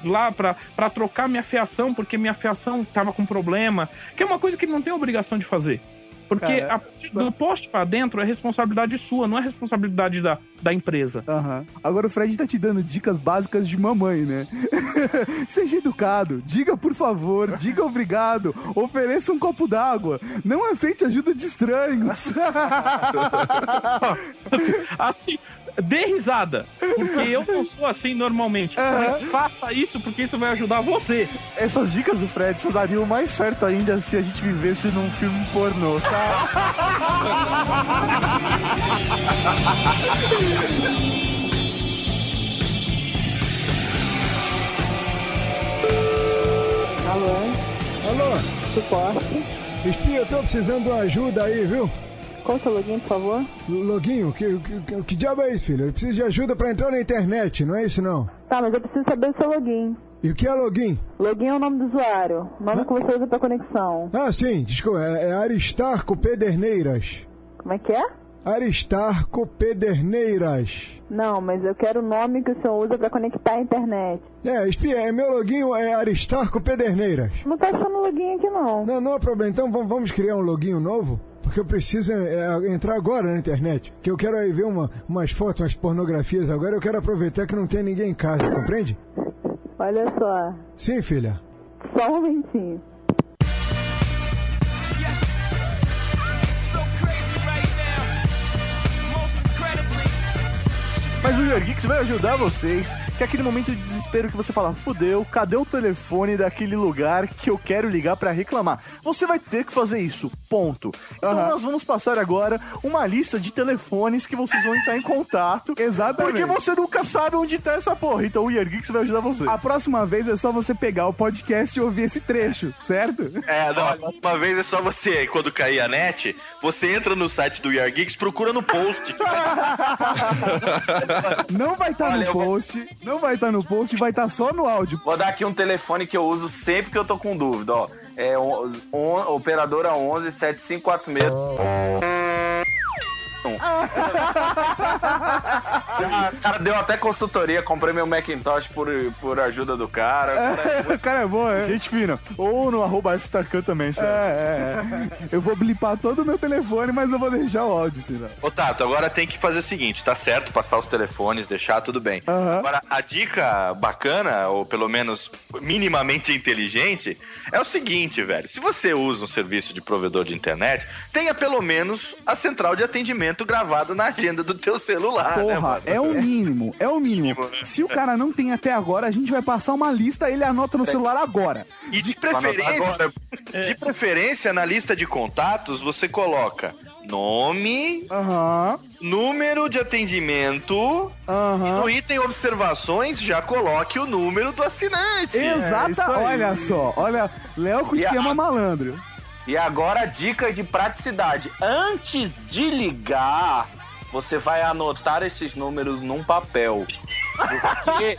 lá pra trocar minha fiação, porque minha fiação tava com problema. Que é uma coisa que ele não tem obrigação de fazer. Porque Cara, a partir do poste pra dentro é responsabilidade sua, não é responsabilidade da, da empresa. Aham. Agora o Fred tá te dando dicas básicas de mamãe, né? Seja educado, diga por favor, diga obrigado, ofereça um copo d'água, não aceite ajuda de estranhos. Assim, dê risada, porque eu não sou assim normalmente. Mas faça isso porque isso vai ajudar você. Essas dicas do Fred só dariam mais certo ainda se a gente vivesse num filme pornô, tá? Alô? Alô, Suporte. Espinha, eu tô precisando de uma ajuda aí, viu? Qual o seu login, por favor? Loguinho, que, que, que, diabo é isso, filho? Eu preciso de ajuda pra entrar na internet, não é isso não? Tá, mas eu preciso saber o seu login. E o que é login? Login é o nome do usuário, o nome que você usa pra conexão. Ah, sim, desculpa, é, é Aristarco Pederneiras. Como é que é? Aristarco Pederneiras. Não, mas eu quero o nome que o senhor usa pra conectar a internet. É, espia, é meu login é Aristarco Pederneiras. Não tá achando login aqui não. Não, não há problema, então vamos criar um login novo? Porque eu preciso é, entrar agora na internet. Que eu quero aí ver uma, umas fotos, umas pornografias agora. Eu quero aproveitar que não tem ninguém em casa, compreende? Olha só. Sim, filha. Só um momentinho. Mas o Your Geeks vai ajudar vocês, que é aquele momento de desespero que você fala, fudeu, cadê o telefone daquele lugar que eu quero ligar pra reclamar? Você vai ter que fazer isso, ponto. Então nós vamos passar agora uma lista de telefones que vocês vão entrar em contato. Exatamente. Porque você nunca sabe onde tá essa porra, então o Your Geeks vai ajudar vocês. A próxima vez é só você pegar o podcast e ouvir esse trecho, certo? É, não, a próxima vez é só você, quando cair a net, você entra no site do Yar Geeks, procura no post. Não vai estar Olha, no eu vou- post, não vai estar no post, vai estar só no áudio. Vou dar aqui um telefone que eu uso sempre que eu tô com dúvida, ó. É on, on- operadora 11 7546. Ah, cara, deu até consultoria, comprei meu Macintosh por, por ajuda do cara. Cara, O cara é bom, é? Gente fina. Ou no arroba FTarkan também, É, sério. é, é. Eu vou blipar todo o meu telefone, mas eu vou deixar o áudio, filho. Ô, Tato, agora tem que fazer o seguinte, tá certo, passar os telefones, deixar tudo bem. Agora, a dica bacana, ou pelo menos minimamente inteligente, é o seguinte, velho. Se você usa um serviço de provedor de internet, tenha pelo menos a central de atendimento gravada na agenda do teu celular, né, Porra, mano? é o mínimo, é o mínimo. Né? Se o cara não tem até agora, a gente vai passar uma lista, ele anota no celular agora. E de preferência, agora. de preferência, na lista de contatos, você coloca nome, Aham, número de atendimento e aham. no item observações já coloque o número do assinante. Exata, isso aí. olha só, olha, Léo com E a- esquema malandro. E agora a dica de praticidade. Antes de ligar, você vai anotar esses números num papel. Porque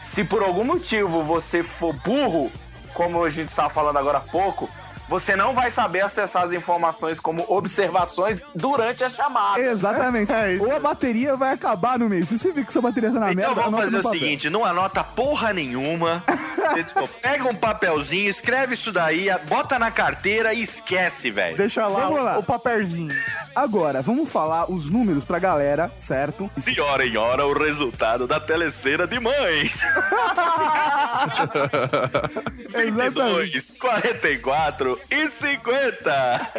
se por algum motivo você for burro, como a gente estava falando agora há pouco, você não vai saber acessar as informações como observações durante a chamada. Exatamente. Ou a bateria vai acabar no meio. Se você vir que sua bateria tá na Então merda, vamos anota fazer no o papel. seguinte, não anota porra nenhuma. Tipo, pega um papelzinho, escreve isso daí, bota na carteira e esquece, velho. Deixa lá, Vamos lá. O, o papelzinho. Agora, vamos falar os números pra galera, certo? De hora em hora, o resultado da teleceira de mães. 22, 44 e 50.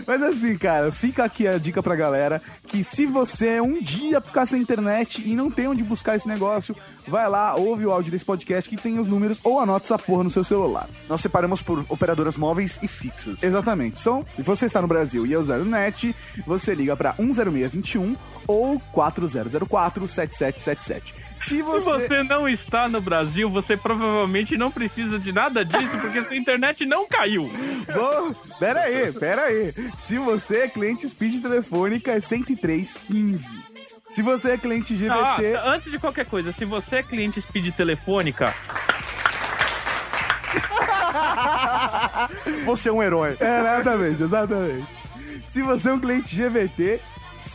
Mas assim, cara, fica aqui a dica pra galera que se você um dia ficar sem internet e não tem onde buscar esse negócio, vai lá, ouve o áudio desse podcast que tem os números ou anota essa porra no seu celular. Nós separamos por operadoras móveis e fixas. Exatamente. Então, se você está no Brasil e é usar o NET, você liga pra 10621 ou 4004 7777. Se Se você... você não está no Brasil, você provavelmente não precisa de nada disso, porque sua internet não caiu. Bom, pera aí, pera aí. Se você é cliente Speed Telefônica, é 10315. Se você é cliente Ah, GBT... antes de qualquer coisa, se você é cliente Speed Telefônica, Você é um herói. É, exatamente, exatamente. Se você é um cliente GVT,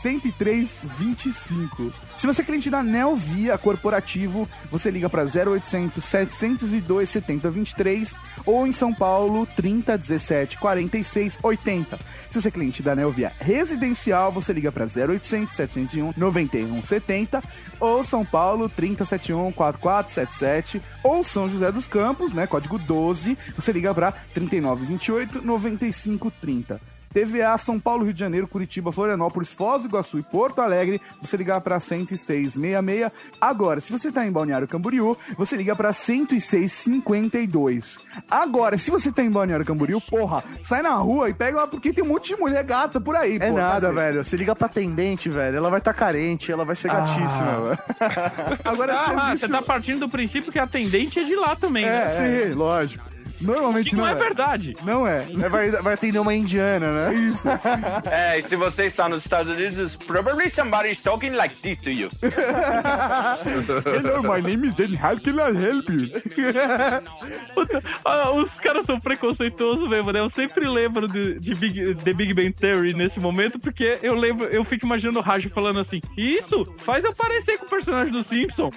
10325. Se você é cliente da Nelvia Corporativo, você liga para 0800 702 7023 ou em São Paulo 30 17 46 80. Se você é cliente da Nelvia Residencial, você liga para 0800 701 91 70 ou São Paulo 30 71 4477 ou São José dos Campos, né, código 12, você liga para 39 28 95 30. TVA São Paulo, Rio de Janeiro, Curitiba, Florianópolis, Foz do Iguaçu e Porto Alegre, você ligar para 10666. Agora, se você tá em Balneário Camboriú, você liga para 10652. Agora, se você tá em Balneário Camboriú, porra, sai na rua e pega lá porque tem um monte de mulher gata por aí, É pô, nada, cacete. velho. Você liga pra atendente, velho. Ela vai estar carente, ela vai ser gatíssima, velho. Agora, ah, serviço- você tá partindo do princípio que a atendente é de lá também, É, né? sim, lógico. Normalmente não não é verdade. Não é. Vai, vai atender uma indiana, né? Isso. É, e se você está nos Estados Unidos, probably somebody is talking like this to you. Hello, my name is Jane. How can I help you? Puta, ah, os caras são preconceituosos mesmo, né? Eu sempre lembro de, de Big, The Big Bang Theory nesse momento, porque eu lembro, eu fico imaginando o Raj falando assim: Isso faz eu parecer com o personagem do Simpson.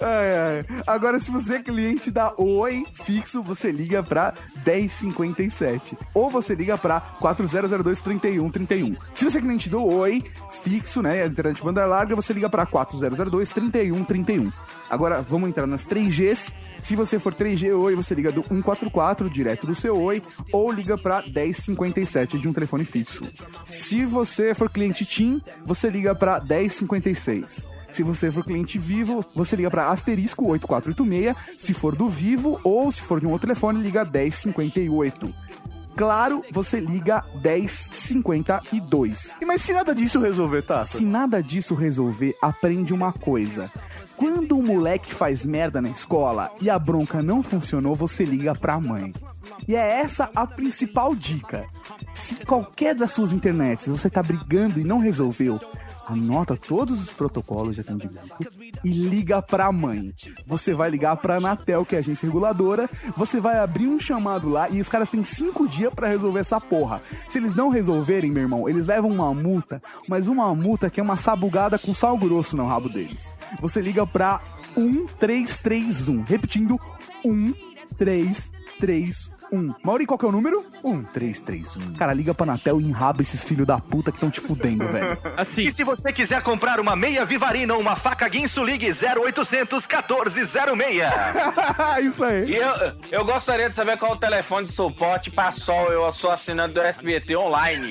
Ai, ai. Agora, se se você é cliente da Oi fixo, você liga pra 1057. Ou você liga pra 4002 3131. Se você é cliente do Oi fixo, né, internet banda larga, você liga pra 4002 3131. Agora, vamos entrar nas 3Gs. Se você for 3G Oi, você liga do 144 direto do seu Oi ou liga pra 1057 de um telefone fixo. Se você for cliente TIM, você liga pra 1056. Se você for cliente Vivo, você liga para asterisco 8486. Se for do Vivo ou se for de um outro telefone, liga 1058. Claro, você liga 1052. E mas se nada disso resolver, tá? Se nada disso resolver, aprende uma coisa. Quando o moleque faz merda na escola e a bronca não funcionou, você liga pra mãe. E é essa a principal dica. Se qualquer das suas internets você tá brigando e não resolveu, anota todos os protocolos de atendimento e liga pra mãe. Você vai ligar pra Anatel, que é a agência reguladora, você vai abrir um chamado lá e os caras têm cinco dias pra resolver essa porra. Se eles não resolverem, meu irmão, eles levam uma multa, mas uma multa que é uma sabugada com sal grosso no rabo deles. Você liga pra 1331, repetindo 1331. Mauri, qual que é o número? 1331. Cara, liga pra Anatel e enraba esses filhos da puta que estão te fudendo, velho. Assim, E se você quiser comprar uma meia Vivarina ou uma faca Guinso, ligue 0800 1406. Isso aí. E eu, eu gostaria de saber qual é o telefone de suporte pra Sol. Eu sou assinante do SBT online.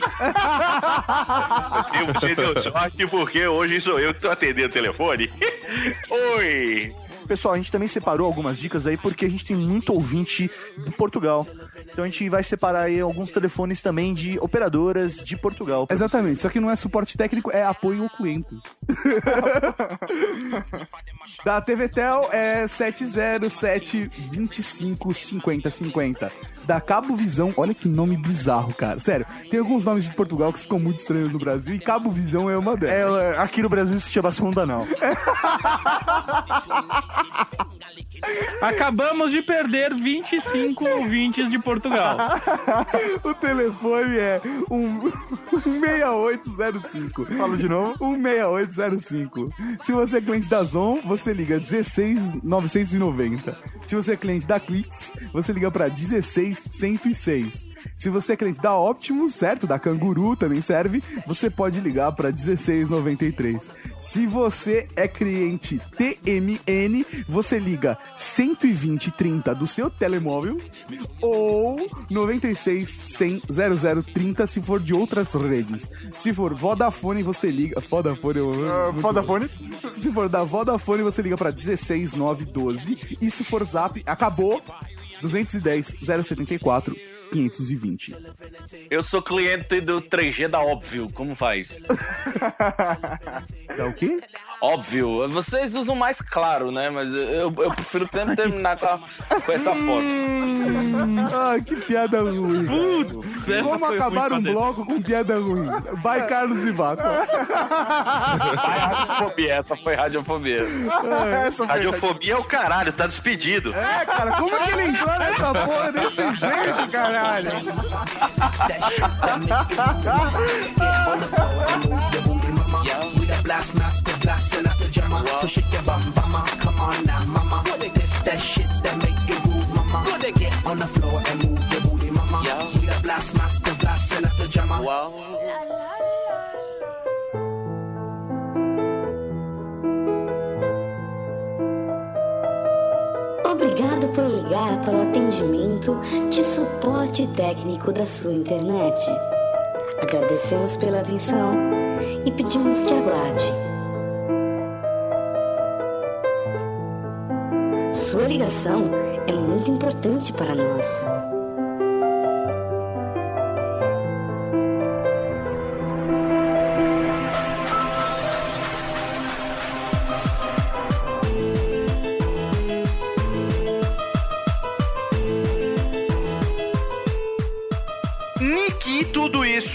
E você deu sorte porque hoje sou eu que tô atendendo o telefone. Oi. Pessoal, a gente também separou algumas dicas aí porque a gente tem muito ouvinte de Portugal. Então a gente vai separar aí alguns telefones também de operadoras de Portugal. Exatamente, só que não é suporte técnico, é apoio ao cliente. da TVTEL é 707 25 50 50. Da Cabo Visão, olha que nome bizarro, cara. Sério, tem alguns nomes de Portugal que ficam muito estranhos no Brasil e Cabo Visão é uma delas. É, aqui no Brasil se chama Sonda não. acabamos de perder 25 ouvintes de Portugal. o telefone é um 6805. Fala de novo. 16805. Se você é cliente da Zon, você liga 16990. Se você é cliente da Clix, você liga para 16106. Se você é cliente da Optimus, certo? Da Canguru também serve, você pode ligar para 1693. Se você é cliente TMN, você liga 12030 do seu telemóvel ou 96 100 0030 se for de outras redes. Se for Vodafone, você liga. Vodafone, eu. muito Vodafone? bom. Se for da Vodafone, você liga pra 16912. E se for Zap, acabou. 210 074 520. Eu sou cliente do 3G da Óbvio. Como faz? É o quê? Óbvio. Vocês usam mais claro, né? Mas eu, eu prefiro sempre terminar com, a- com essa foto. Ah, que piada ruim. Putz, essa Como foi acabar um bloco com piada ruim? Vai, Carlos Ivaco. Ai, radiofobia. Essa foi radiofobia. Radiofobia é o caralho, tá despedido. É, cara, como que ele entrou nessa porra desse jeito, caralho? Obrigado por para o atendimento de suporte técnico da sua internet. Agradecemos pela atenção e pedimos que aguarde. Sua ligação é muito importante para nós.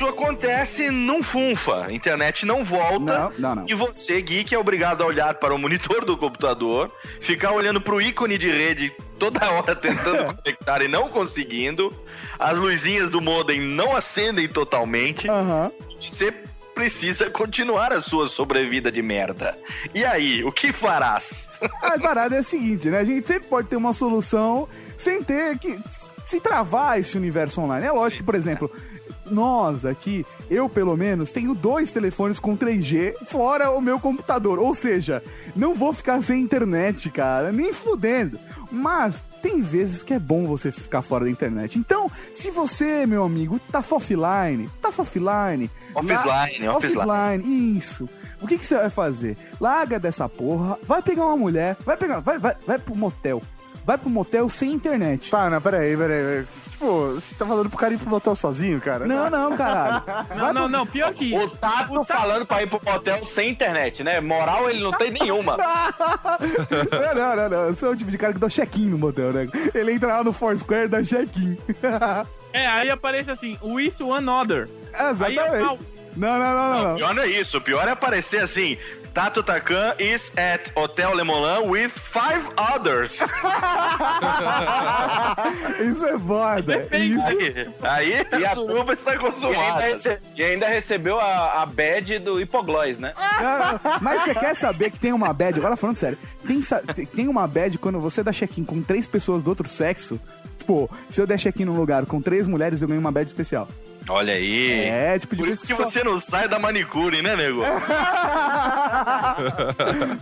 Isso acontece num funfa. A internet não volta. Não, não, não. E você, geek, é obrigado a olhar para o monitor do computador, ficar olhando para o ícone de rede toda hora tentando conectar e não conseguindo. As luzinhas do modem não acendem totalmente. Aham. Você precisa continuar a sua sobrevida de merda. E aí, o que farás? A parada é a seguinte, né? A gente sempre pode ter uma solução sem ter que se travar esse universo online. É lógico que, por exemplo, nós aqui, eu pelo menos, tenho dois telefones com 3G fora o meu computador. Ou seja, não vou ficar sem internet, cara, nem fudendo. Mas tem vezes que é bom você ficar fora da internet. Então, se você, meu amigo, tá offline, tá offline. Offline, lá- offline. offline, isso. O que, que você vai fazer? Larga dessa porra, vai pegar uma mulher, vai pegar, vai, vai, vai pro motel. Vai pro motel sem internet. Tá, não, peraí, peraí. peraí. Tipo, você tá falando pro cara ir pro motel sozinho, cara? Não, não, caralho. Não, não, não, pior que O Tato falando pra ir pro motel sem internet, né? Moral ele não tem nenhuma. não, não, não, não. Eu sou o tipo de cara que dá check-in no motel, né? Ele entra lá no Foursquare e dá check-in. É, aí aparece assim, with one other. Aí é Exatamente. Mal. Não, não, não, não, O não. pior não é isso. O pior é aparecer assim: Tato Tarkan is at Hotel Le Moulin with five others. Isso é foda. Isso. Aí, aí E a suruba está E ainda, consumada. rece- e ainda recebeu a, a badge do hipoglós, né? Não, não. Mas você quer saber que tem uma bad, agora falando sério, tem- tem uma bad quando você dá check-in com três pessoas do outro sexo. Tipo, se eu der check-in num lugar com três mulheres, eu ganho uma bad especial. Olha aí. É, tipo, de Por isso que só- você não sai da manicure, né, nego?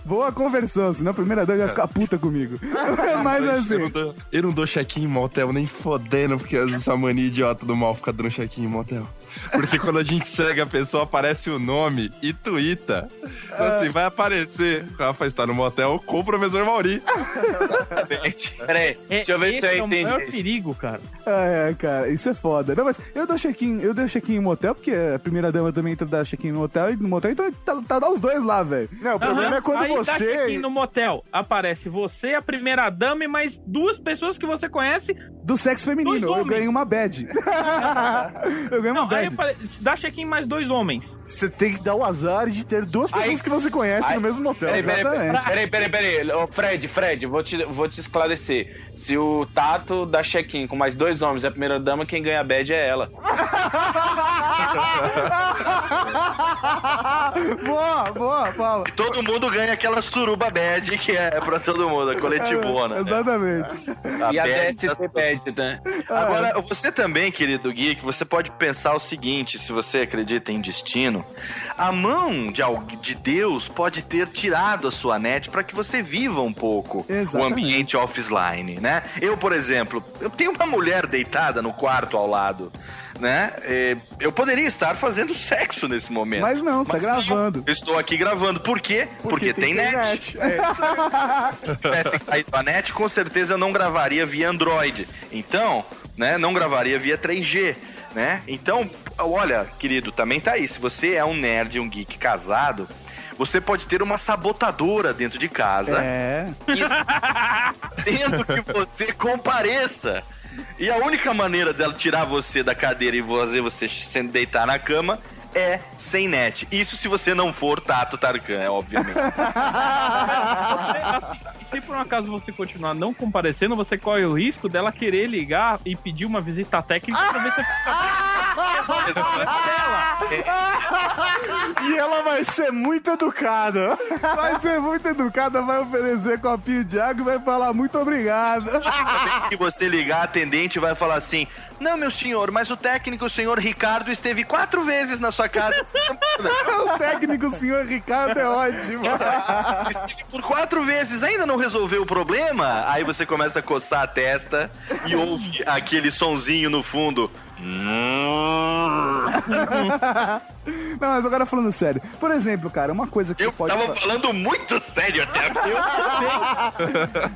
Boa conversão, senão a primeira dama vai ficar puta comigo. Mas Eu assim. não dou, eu não dou check-in em motel nem fodendo, porque essa mania idiota do mal fica dando check-in em motel. Porque quando a gente segue a pessoa, aparece o nome e tuita. Então assim, vai aparecer. Rafa está no motel com o professor Mauri. Peraí, deixa eu ver Esse se eu é o maior entendi. isso. perigo, cara. É, cara, isso é foda. Não, mas eu dou check-in, eu dou check-in em motel, porque a primeira dama também entra dar check-in no hotel e no motel, então tá, tá dá os dois lá, velho. Não, o problema é quando Aí dá você. check-in no motel, aparece você, a primeira dama e mais duas pessoas que você conhece. Do sexo feminino, eu ganho uma bad. eu ganho uma Não, bad. apare- dá check-in mais dois homens. Você tem que dar o azar de ter duas pessoas Aí- que você conhece aí- no mesmo motel. Peraí, peraí, Exatamente. peraí, peraí, peraí. Ô, Fred, Fred, vou te, vou te esclarecer. Se o Tato dá check-in com mais dois homens e a primeira dama, quem ganha a bad é ela. boa, boa, Paula. Todo mundo ganha aquela suruba bad que é pra todo mundo, a coletivona. né? Exatamente. e a bad DST bad, né? Agora, você também, querido Geek, você pode pensar o seguinte: se você acredita em destino, a mão de, de Deus pode ter tirado a sua net para que você viva um pouco o Exatamente. ambiente offline, né? Eu, por exemplo, eu tenho uma mulher deitada no quarto ao lado. Né? É, Eu poderia estar fazendo sexo nesse momento. Mas não, tá gravando. Eu estou aqui gravando. Por quê? Porque, tem, net. É isso aí. Se caído a net, com certeza eu não gravaria via Android. Então, né, não gravaria via 3G. Né? Então, olha, querido, também tá aí. Se você é um nerd, um geek casado, você pode ter uma sabotadora dentro de casa, É. tendo que você compareça. E a única maneira dela tirar você da cadeira e fazer você se deitar na cama é sem net. Isso se você não for Tato Tarkan, é obviamente. Você, assim, se por um acaso você continuar não comparecendo, você corre o risco dela querer ligar e pedir uma visita técnica pra ver se E ela vai ser muito educada. Vai ser muito educada, vai oferecer copinho de água e vai falar muito obrigado. que você ligar, a atendente vai falar assim: Não, meu senhor, mas o técnico, o senhor Ricardo, esteve quatro vezes na sua casa. o técnico, o senhor Ricardo, é ótimo. Esteve por quatro vezes, ainda não resolveu o problema? Aí você começa a coçar a testa e ouve aquele sonzinho no fundo. Não, mas agora falando sério. Por exemplo, cara, uma coisa que Eu você pode tava fa- falando muito sério até agora.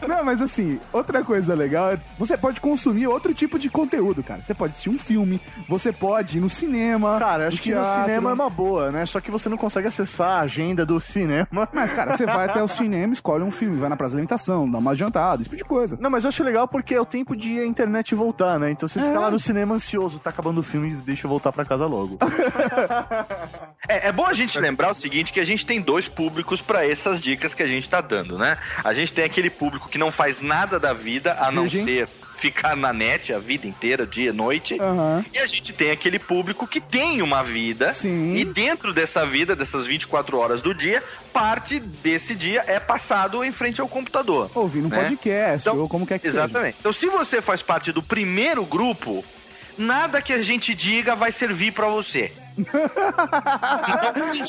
Não, mas assim, outra coisa legal é você pode consumir outro tipo de conteúdo, cara. Você pode assistir um filme, você pode ir no cinema. Cara, acho que no cinema é uma boa, né? Só que você não consegue acessar a agenda do cinema. Mas, cara, você vai até o cinema, escolhe um filme, vai na praça de alimentação, dá uma jantada, esse tipo de coisa. Não, mas eu acho legal porque é o tempo de a internet voltar, né? Então você fica lá no cinema ansioso, tá acabando o filme, deixa eu voltar pra casa logo. É, é bom a gente lembrar o seguinte, que a gente tem dois públicos pra essas dicas que a gente tá dando, né? A gente tem aquele público que não faz nada da vida a não Virgem. ser ficar na net a vida inteira, dia, noite. Aham. E a gente tem aquele público que tem uma vida. E dentro dessa vida, dessas 24 horas do dia, parte desse dia é passado em frente ao computador. Ouvindo um né? podcast, ou como quer que seja. Exatamente. Então, se você faz parte do primeiro grupo, nada que a gente diga vai servir pra você.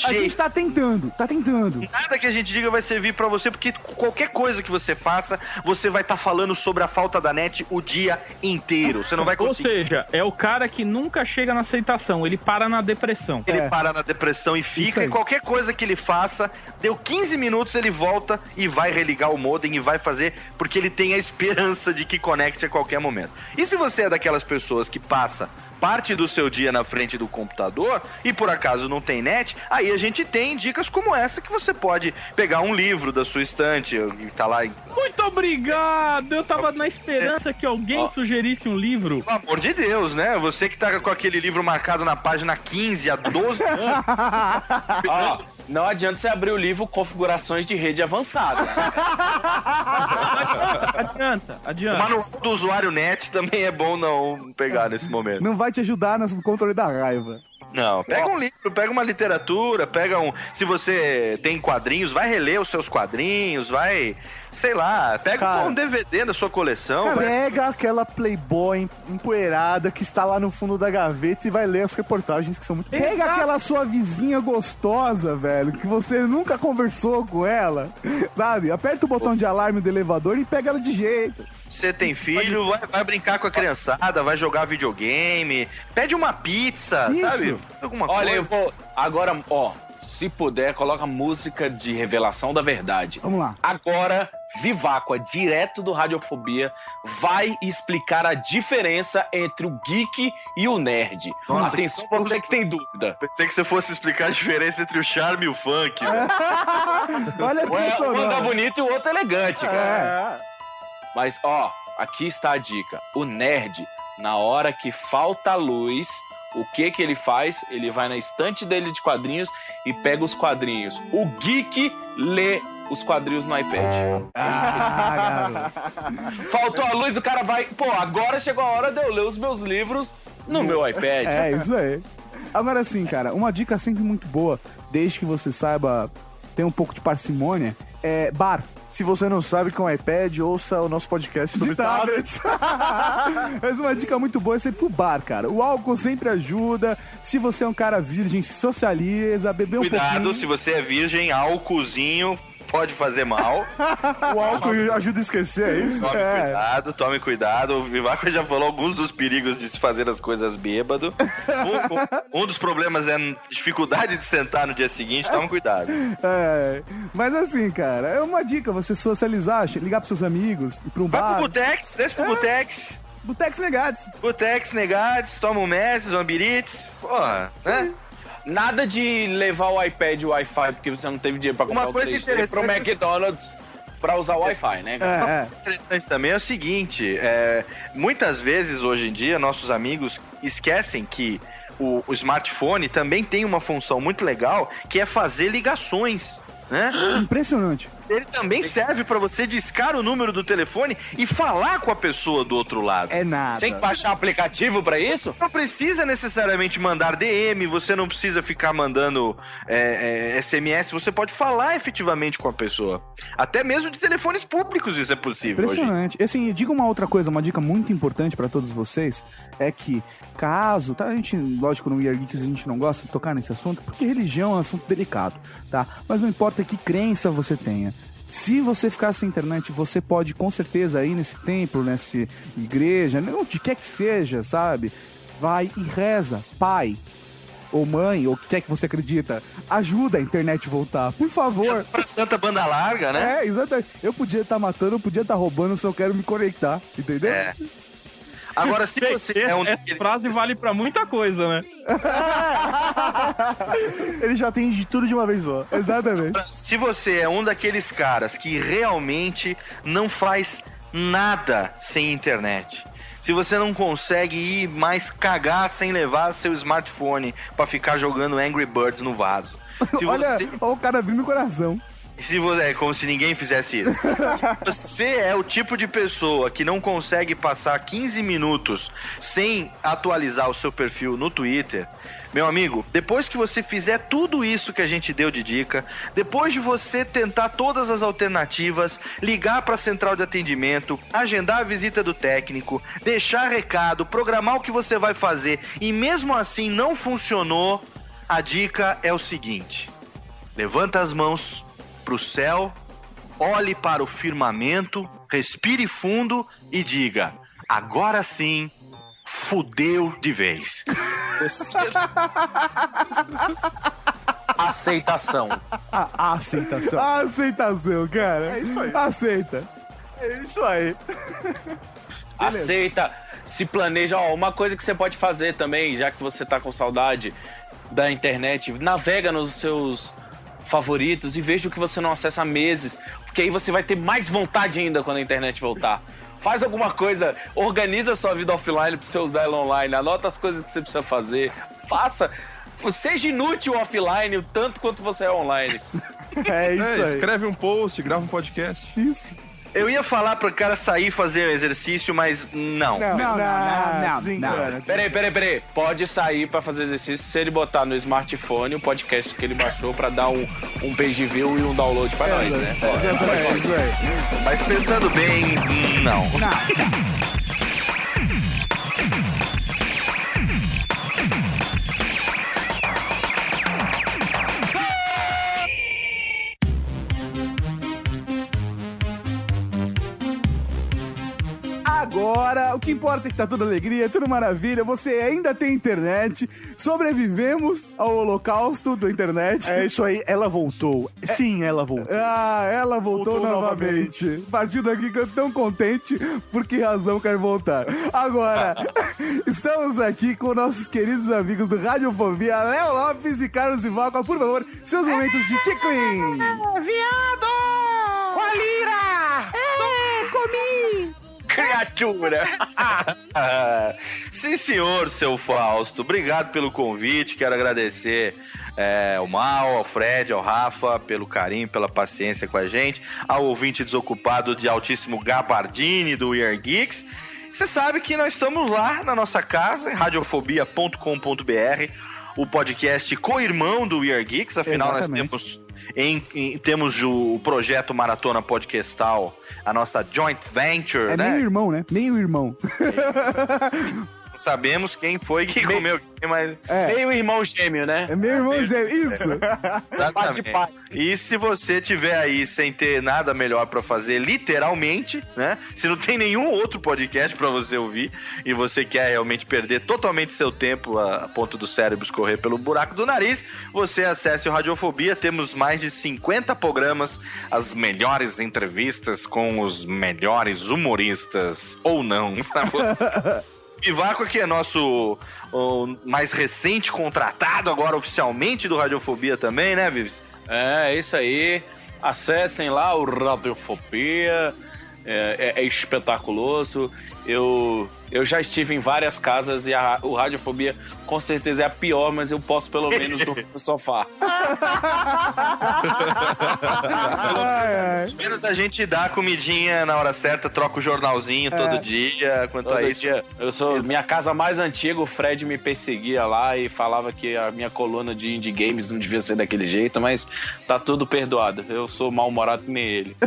A gente tá tentando, tá tentando. Nada que a gente diga vai servir pra você, porque qualquer coisa que você faça, você vai estar falando sobre a falta da net o dia inteiro. Você não vai Ou conseguir. seja, é o cara que nunca chega na aceitação, ele para na depressão. Ele para na depressão e fica, e qualquer coisa que ele faça, deu 15 minutos, ele volta e vai religar o modem e vai fazer, porque ele tem a esperança de que conecte a qualquer momento. E se você é daquelas pessoas que passa parte do seu dia na frente do computador e por acaso não tem net, aí a gente tem dicas como essa que você pode pegar um livro da sua estante e tá lá em Muito obrigado! Eu tava na esperança que alguém sugerisse um livro. Pelo amor de Deus, né? Você que tá com aquele livro marcado na página 15 há 12 anos. Ó, não adianta você abrir o livro Configurações de Rede Avançada. adianta, O adianta. manual do usuário net também é bom não pegar nesse momento. Não vai te ajudar no controle da raiva. Não, pega um livro, pega uma literatura, pega um. Se você tem quadrinhos, vai reler os seus quadrinhos, vai. Sei lá, pega Cara. um DVD da sua coleção. vai- Pega aquela Playboy empoeirada que está lá no fundo da gaveta e vai ler as reportagens que são muito. Pega Exato. aquela sua vizinha gostosa, velho, que você nunca conversou com ela, sabe? Aperta o botão de alarme do elevador e pega ela de jeito. Você tem filho, vai, vai brincar com a criançada, vai jogar videogame, pede uma pizza, Isso. sabe? Alguma Olha, eu coisa. vou. Agora, ó, se puder, coloca música de revelação da verdade. Vamos lá. Agora, Viváqua, direto do Radiofobia, vai explicar a diferença entre o geek e o nerd. Nossa, Atenção, que- você que tem dúvida. Pensei que você fosse explicar a diferença entre o charme e o funk. né? Olha Um é- que um anda sonora. bonito e o outro elegante, É. cara. Mas, ó, aqui está a dica. O nerd, na hora que falta luz, o que que ele faz? Ele vai na estante dele de quadrinhos e pega os quadrinhos. O geek lê os quadrinhos no iPad. Ah, Faltou a luz, o cara vai. Pô, agora chegou a hora de eu ler os meus livros no meu iPad. É, isso aí. Agora sim, cara, uma dica sempre muito boa, desde que você saiba ter um pouco de parcimônia, é bar. Se você não sabe com o iPad, ouça o nosso podcast sobre de tablets. Mas uma dica muito boa é sempre pro bar, cara. O álcool sempre ajuda. Se você é um cara virgem, socializa, beber um Cuidado, pouquinho. se você é virgem, álcoolzinho pode fazer mal. O álcool ajuda a esquecer, é isso? Tome É. cuidado, tome cuidado. O Vivaco já falou alguns dos perigos de se fazer as coisas bêbado. Um, um- dos problemas é dificuldade de sentar no dia seguinte, tome cuidado. É, mas assim, cara, é uma dica, você socializar, ligar pros seus amigos, ir pra um Vai bar. pro Butex, desce pro Butex. Butex Negados. Butex Negades, toma um Messes, um Ambirites. Porra, né? Nada de levar o iPad e o Wi-Fi porque você não teve dinheiro pra comprar Uma o coisa PlayStation pro interessante- McDonald's pra usar o Wi-Fi, né? cara? Uma coisa interessante também é o seguinte: é, muitas vezes hoje em dia nossos amigos esquecem que o, o smartphone também tem uma função muito legal que é fazer ligações. Né? Impressionante. Ele também serve pra você discar o número do telefone e falar com a pessoa do outro lado. É nada. Tem que baixar aplicativo pra isso? Não precisa necessariamente mandar DM, você não precisa ficar mandando é, é, SMS, você pode falar efetivamente com a pessoa. Até mesmo de telefones públicos isso é possível hoje. Impressionante. E assim, diga uma outra coisa, uma dica muito importante pra todos vocês é que caso, tá, a gente, lógico, no Year Geeks a gente não gosta de tocar nesse assunto, porque religião é um assunto delicado, tá? Mas não importa que crença você tenha. Se você ficar sem internet, você pode com certeza ir nesse templo, nessa igreja, onde quer que seja, sabe? Vai e reza. Pai, ou mãe, ou o que quer que você acredita, ajuda a internet voltar, por favor. Pra Santa Banda Larga, né? É, exatamente. Eu podia estar matando, eu podia estar roubando, se eu quero me conectar, entendeu? É. Agora, se você é um Essa frase vale pra muita coisa, né? Ele já tem de tudo de uma vez só. Exatamente. Se você é um daqueles caras que realmente não faz nada sem internet, se você não consegue ir mais cagar sem levar seu smartphone pra ficar jogando Angry Birds no vaso, se olha, você olha o cara abrindo o coração. Se você, é como se ninguém fizesse isso. Você é o tipo de pessoa que não consegue passar 15 minutos sem atualizar o seu perfil no Twitter, meu amigo, depois que você fizer tudo isso que a gente deu de dica, depois de você tentar todas as alternativas, ligar para a central de atendimento, agendar a visita do técnico, deixar recado, programar o que você vai fazer e mesmo assim não funcionou, a dica é o seguinte: levanta as mãos pro céu, olhe para o firmamento, respire fundo e diga: agora sim, fudeu de vez. Aceitação. A, a aceitação. A aceitação, cara. É isso aí. Aceita. É isso aí. Aceita, se planeja. Ó, uma coisa que você pode fazer também, já que você tá com saudade da internet, navega nos seus favoritos e veja o que você não acessa há meses, porque aí você vai ter mais vontade ainda quando a internet voltar. Faz alguma coisa, organiza a sua vida offline pra você usar ela online, anota as coisas que você precisa fazer, faça. Seja inútil offline o tanto quanto você é online. É isso aí. Escreve um post, grava um podcast. Isso. Eu ia falar pro cara sair fazer exercício, mas não. Não, não, não, não. Não. Peraí, peraí, peraí. Pode sair pra fazer exercício se ele botar no smartphone o podcast que ele baixou pra dar um, um page view e um download pra nós, né? É isso aí. Mas pensando bem, não. Agora, o que importa é que tá tudo alegria, tudo maravilha. Você ainda tem internet. Sobrevivemos ao holocausto da internet. É isso aí, ela voltou. Sim, ela voltou. Ah, ela voltou, Voltou novamente. A partir daqui que eu tô tão contente, por que razão quer voltar. Agora, estamos aqui com nossos queridos amigos do Radiofobia, Léo Lopes e Carlos Ivaca. Por favor, seus momentos de tickling. Viado! Com a lira! É, comi! Criatura! Sim, senhor, seu Fausto. Obrigado pelo convite. Quero agradecer é, ao Mal, ao Fred, ao Rafa, pelo carinho, pela paciência com a gente, ao ouvinte desocupado de altíssimo gabardine do We Are Geeks. Você sabe que nós estamos lá na nossa casa, em radiofobia.com.br, o podcast co-irmão do We Are Geeks. Afinal, nós Exatamente. temos, em, em- temos o projeto Maratona Podcastal, a nossa joint venture, É né? meio irmão, né? Meio irmão. Não sabemos quem foi que comeu quem, mas. Meio irmão gêmeo, né? É meu irmão gêmeo. Isso. Bate pai. E se você tiver aí sem ter nada melhor pra fazer, literalmente, né? Se não tem nenhum outro podcast pra você ouvir e você quer realmente perder totalmente seu tempo a, a ponto do cérebro escorrer pelo buraco do nariz, você acesse o Radiofobia. Temos mais de 50 programas, as melhores entrevistas com os melhores humoristas ou não pra você. Vivaco, que é nosso mais recente contratado, agora oficialmente do Radiofobia também, né, Vives? É, é isso aí. Acessem lá o Radiofobia. É, é- é espetaculoso. Eu, eu já estive em várias casas e a, o Radiofobia com certeza é a pior, mas eu posso pelo menos dormir no sofá. Pelo menos a gente dá a comidinha na hora certa, troca o jornalzinho todo dia. Quanto a Todo isso. dia. Eu sou minha casa mais antiga, o Fred me perseguia lá e falava que a minha coluna de indie games não devia ser daquele jeito, mas tá tudo perdoado. Eu sou mal-humorado nem ele.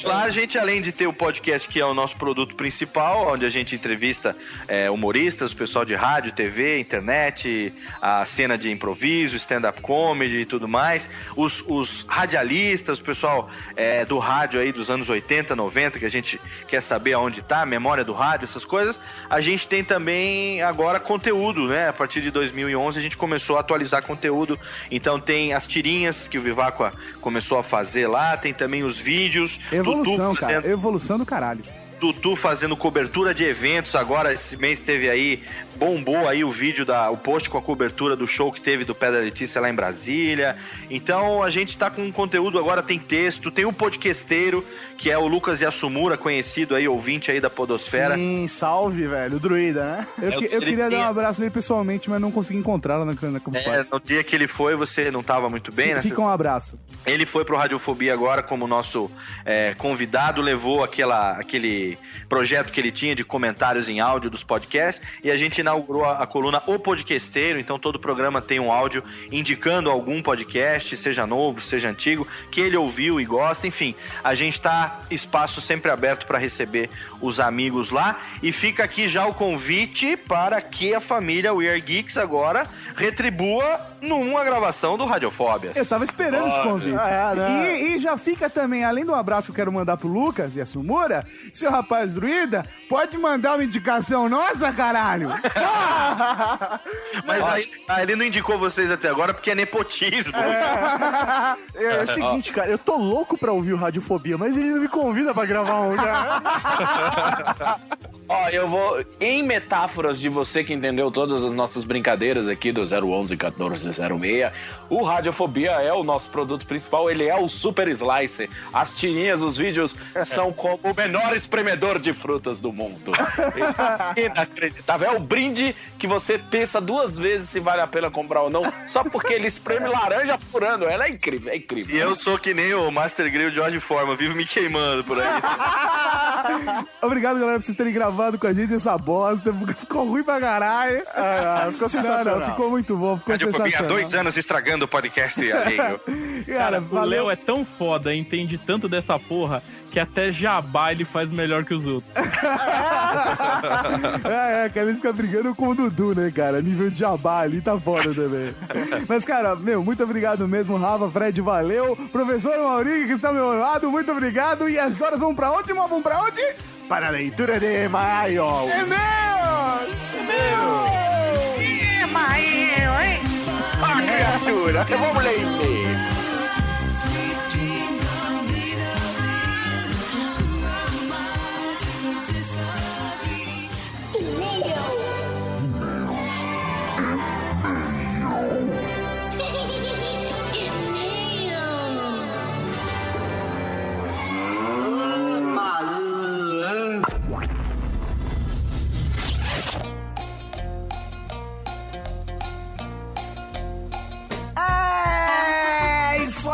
E Lá a gente, além de ter o podcast, que é o nosso produto principal, onde a gente entrevista é, humoristas, o pessoal de rádio, TV, internet, a cena de improviso, stand-up comedy e tudo mais, os, os radialistas, o pessoal é, do rádio aí dos anos 80, 90, que a gente quer saber aonde tá, a memória do rádio, essas coisas. A gente tem também agora conteúdo, né? A partir de 2011 a gente começou a atualizar conteúdo. Então tem as tirinhas que o Viváqua começou a fazer lá, tem também os vídeos. Evolução, Tutu cara. fazendo- Evolução do caralho. Dudu fazendo cobertura de eventos agora, esse mês teve aí, bombou aí o vídeo, da, o post com a cobertura do show que teve do Pedra Letícia lá em Brasília. Então a gente tá com um conteúdo agora, tem texto, tem um podcasteiro, que é o Lucas Yasumura, conhecido aí, ouvinte aí da Podosfera. Sim, salve, velho. O druida, né? Eu, que- eu queria dar um abraço nele pessoalmente, mas não consegui encontrá-lo na, na É, no dia que ele foi, você não tava muito bem, né? Fica um abraço. Ele foi pro Radiofobia agora como nosso é, convidado, levou aquela, aquele projeto que ele tinha de comentários em áudio dos podcasts e a gente inaugurou a, a coluna O Podcasteiro, então todo programa tem um áudio indicando algum podcast, seja novo, seja antigo, que ele ouviu e gosta, enfim. A gente tá espaço sempre aberto para receber os amigos lá e fica aqui já o convite para que a família We Are Geeks agora retribua numa gravação do Radiofóbias. Eu tava esperando esse Olha. convite. Ah, não. e, e já fica também, além do abraço que eu quero mandar pro Lucas e a Sumura, seu rapaz druida, pode mandar uma indicação nossa, caralho! Mas aí, ah, ele não indicou vocês até agora porque é nepotismo. É, é o seguinte, cara, eu tô louco pra ouvir o Radiofobia, mas ele não me convida pra gravar um, cara. Ó, eu vou. Em metáforas de você que entendeu todas as nossas brincadeiras aqui do 011 1406, o Radiofobia é o nosso produto principal, ele é o Super Slicer. As tirinhas, os vídeos são como o menor espremedor de frutas do mundo. Inacreditável. É o brinde que você pensa duas vezes se vale a pena comprar ou não, só porque ele espreme laranja furando. Ela é incrível, é incrível. E eu sou que nem o Master Grill de Jorge Forma, vivo me queimando por aí. Obrigado, galera, por vocês terem gravado com a gente essa bosta. Ficou ruim pra caralho. Ah, ficou sensacional. Não, ficou muito bom, ficou Radiofobia há sensacional. dois anos estragando o podcast alheio. Cara, O valeu. Léo é tão foda, entende tanto dessa porra, que até jabá ele faz melhor que os outros. É, é, cara, ele fica brigando com o Dudu, né, cara? Nível de jabá ali tá foda também. Mas, cara, meu, muito obrigado mesmo, Rafa, Fred, valeu. Professor Maurício, que está ao meu lado, muito obrigado. E agora vamos pra onde, irmão? Vamos pra onde? Para a leitura de maio. É meu! É, Maio, hein? Ah, criatura, vamos ler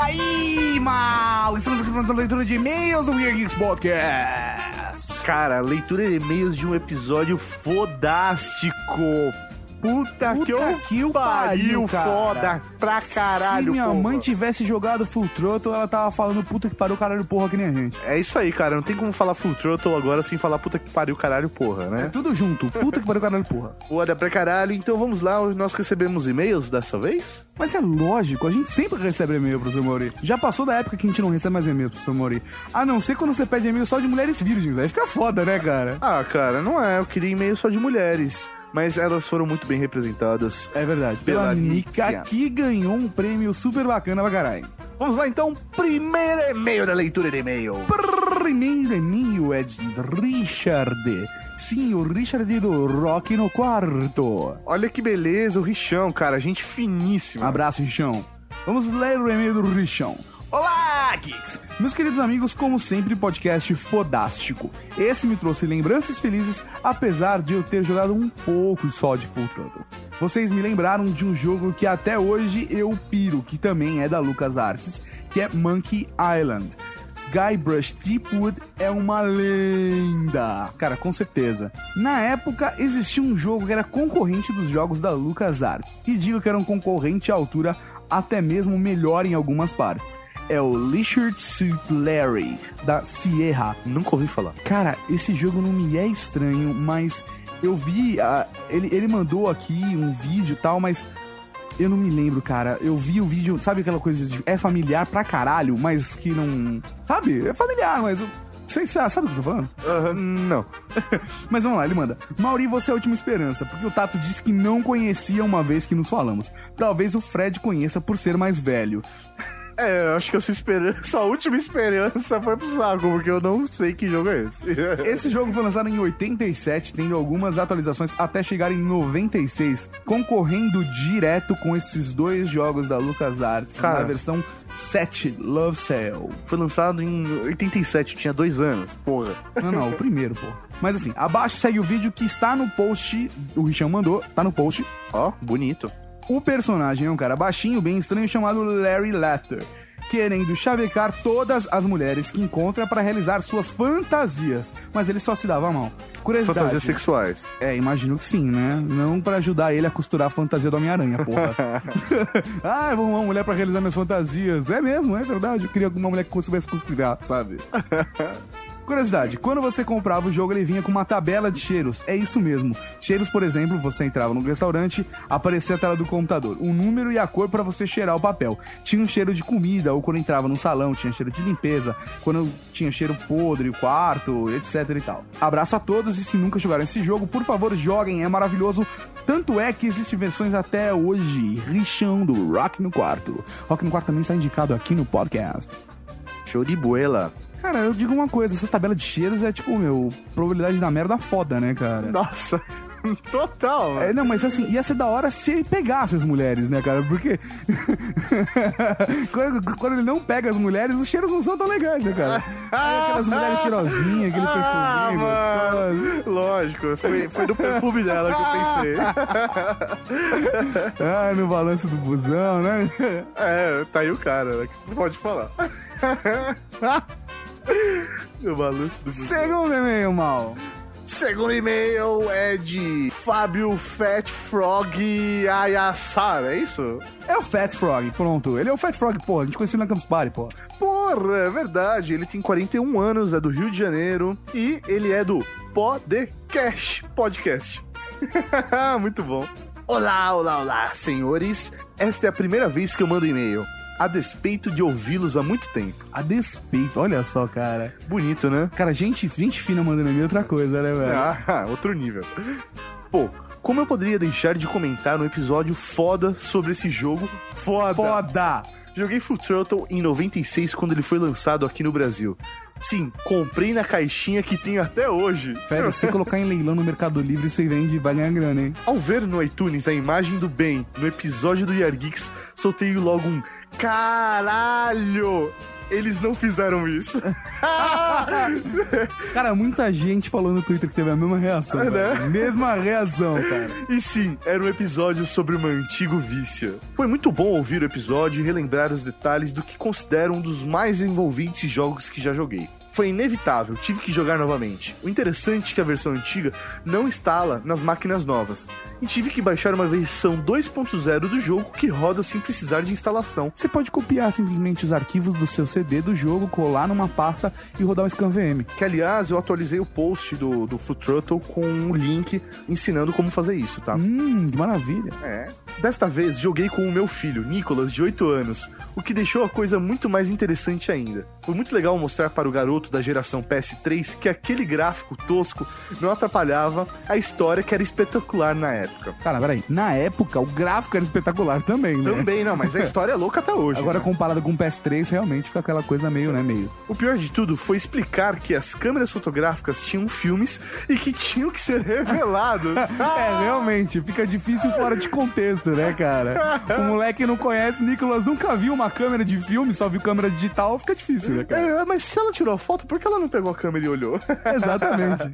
aí, mal! Estamos aqui para leitura de e-mails do Weird Geeks Podcast. Cara, leitura de e-mails de um episódio fodástico. Puta, Puta que, eu que o pariu, pariu, foda pra caralho, Se minha porra. mãe tivesse jogado Full Throttle, ela tava falando puta que pariu, caralho, porra, que nem a gente. É isso aí, cara. Não tem como falar Full Throttle agora sem falar puta que pariu, caralho, porra, É né? tudo junto, puta que pariu, caralho, porra. Foda pra caralho. Então vamos lá, nós recebemos e-mails dessa vez? Mas é lógico, a gente sempre recebe e-mail, professor Mauri. Já passou da época que a gente não recebe mais e-mail, professor Mauri. A não ser quando você pede e-mail só de mulheres virgens, aí fica foda, né, cara? Ah, cara, não é. Eu queria e-mail só de mulheres. Mas elas foram muito bem representadas. É verdade. Pela Pela Nika, Nika. que ganhou um prêmio super bacana pra caralho. Vamos lá, então. Primeiro e-mail da leitura de e-mail. Primeiro e-mail é de Richard. Sim, o Richard do Rock no Quarto. Olha que beleza, o Richão, cara. Gente finíssima. Abraço, Richão. Vamos ler o e-mail do Richão. Olá, Geeks! Meus queridos amigos, como sempre, podcast fodástico. Esse me trouxe lembranças felizes, apesar de eu ter jogado um pouco só de Full Throttle. Vocês me lembraram de um jogo que até hoje eu piro, que também é da LucasArts, que é Monkey Island. Guybrush Threepwood é uma lenda. Cara, com certeza. Na época, existia um jogo que era concorrente dos jogos da LucasArts. E digo que era um concorrente à altura até mesmo melhor em algumas partes. É o Lizard Suit Larry, da Sierra. Nunca ouvi falar. Cara, esse jogo não me é estranho, mas eu vi. ah, ele, ele mandou aqui um vídeo e tal, mas eu não me lembro, cara. Eu vi o vídeo, sabe aquela coisa de. É familiar pra caralho, mas que não. Sabe? É familiar, mas. Sei, sabe sabe o que eu tô falando? não. Mas vamos lá, ele manda. Mauri, você é a última esperança, porque o Tato disse que não conhecia uma vez que nos falamos. Talvez o Fred conheça por ser mais velho. É, eu acho que a sua esperança, última esperança foi pro saco, porque eu não sei que jogo é esse. Esse jogo foi lançado em 87, tendo algumas atualizações até chegar em 96, concorrendo direto com esses dois jogos da LucasArts Cara. na versão 7 Love Cell. Foi lançado em 87, tinha dois anos. Porra. Não, não, o primeiro, pô. Mas assim, abaixo segue o vídeo que está no post, o Richão mandou, tá no post. Ó, bonito. O personagem é um cara baixinho, bem estranho, chamado Larry Latter, querendo chavecar todas as mulheres que encontra para realizar suas fantasias, mas ele só se dava mal. Curiosidade. Fantasias sexuais. É, imagino que sim, né? Não pra ajudar ele a costurar a fantasia do Homem-Aranha, porra. ah, eu vou arrumar uma mulher pra realizar minhas fantasias. É mesmo, é verdade. Eu queria uma mulher que soubesse costurar, sabe? Curiosidade, quando você comprava o jogo, ele vinha com uma tabela de cheiros. É isso mesmo. Cheiros, por exemplo, você entrava no restaurante, aparecia a tela do computador, o número e a cor pra você cheirar o papel. Tinha um cheiro de comida, ou quando entrava num salão, tinha cheiro de limpeza, quando tinha cheiro podre, o quarto, etc e tal. Abraço a todos e se nunca jogaram esse jogo, por favor, joguem, é maravilhoso. Tanto é que existem versões até hoje. Richão do Rock no Quarto. Rock no Quarto também está indicado aqui no podcast. Show de buela. Cara, eu digo uma coisa, essa tabela de cheiros é tipo, meu, probabilidade da merda foda, né, cara? Nossa, total. É, não, mas assim, ia ser da hora se ele pegasse as mulheres, né, cara? Porque quando, quando ele não pega as mulheres, os cheiros não são tão legais, né, cara? Aí aquelas mulheres cheirosinhas, aquele Ah, perfume. mano. Lógico, foi, foi do perfume dela que eu pensei. Ah, no balanço do busão, né? É, tá aí o cara, né? Pode falar. No balanço do. Segundo e-mail, mal. Segundo e-mail é de Fábio Fat Frog Ayassar, é isso? É o Fat Frog, pronto. Ele é o Fat Frog, pô. A gente conheceu na Campus Party, pô. Porra, é verdade. Ele tem 41 anos, é do Rio de Janeiro e ele é do Podcast. Podcast. Muito bom. Olá, olá, olá, senhores. Esta é a primeira vez que eu mando e-mail. A despeito de ouvi-los há muito tempo. A despeito, olha só, cara. Bonito, né? Cara, gente, gente fina mandando e-mail é outra coisa, né, velho? Ah, outro nível. Pô, como eu poderia deixar de comentar um episódio foda sobre esse jogo foda? Foda! Joguei Full Throttle em 96 quando ele foi lançado aqui no Brasil. Sim, comprei na caixinha que tenho até hoje. Fera, se colocar em leilão no Mercado Livre, você vende e vai ganhar grana, hein? Ao ver no iTunes a imagem do Ben no episódio do Year Geeks, soltei logo um caralho! Eles não fizeram isso. Cara, muita gente falou no Twitter que teve a mesma reação. É, né? Mesma reação, cara. E sim, era um episódio sobre um antigo vício. Foi muito bom ouvir o episódio e relembrar os detalhes do que considero um dos mais envolventes jogos que já joguei. Foi inevitável, tive que jogar novamente. O interessante é que a versão antiga não instala nas máquinas novas. E tive que baixar uma versão 2.0 do jogo que roda sem precisar de instalação. Você pode copiar simplesmente os arquivos do seu CD do jogo, colar numa pasta e rodar um ScanVM. Que aliás, eu atualizei o post do, do Full Throttle com um link ensinando como fazer isso, tá? Hum, que maravilha. É. Desta vez joguei com o meu filho, Nicolas, de 8 anos, o que deixou a coisa muito mais interessante ainda. Foi muito legal mostrar para o garoto da geração PS3 que aquele gráfico tosco não atrapalhava a história que era espetacular na época. Cara, peraí. Na época, o gráfico era espetacular também, né? Também, não, mas a história é louca até hoje. Agora, né? comparado com o PS3, realmente fica aquela coisa meio, né, meio... O pior de tudo foi explicar que as câmeras fotográficas tinham filmes e que tinham que ser revelados. É, realmente, fica difícil fora de contexto, né, cara? O moleque não conhece, Nicolas nunca viu uma câmera de filme, só viu câmera digital, fica difícil, né, cara? É, mas se ela tirou a foto, por que ela não pegou a câmera e olhou? Exatamente.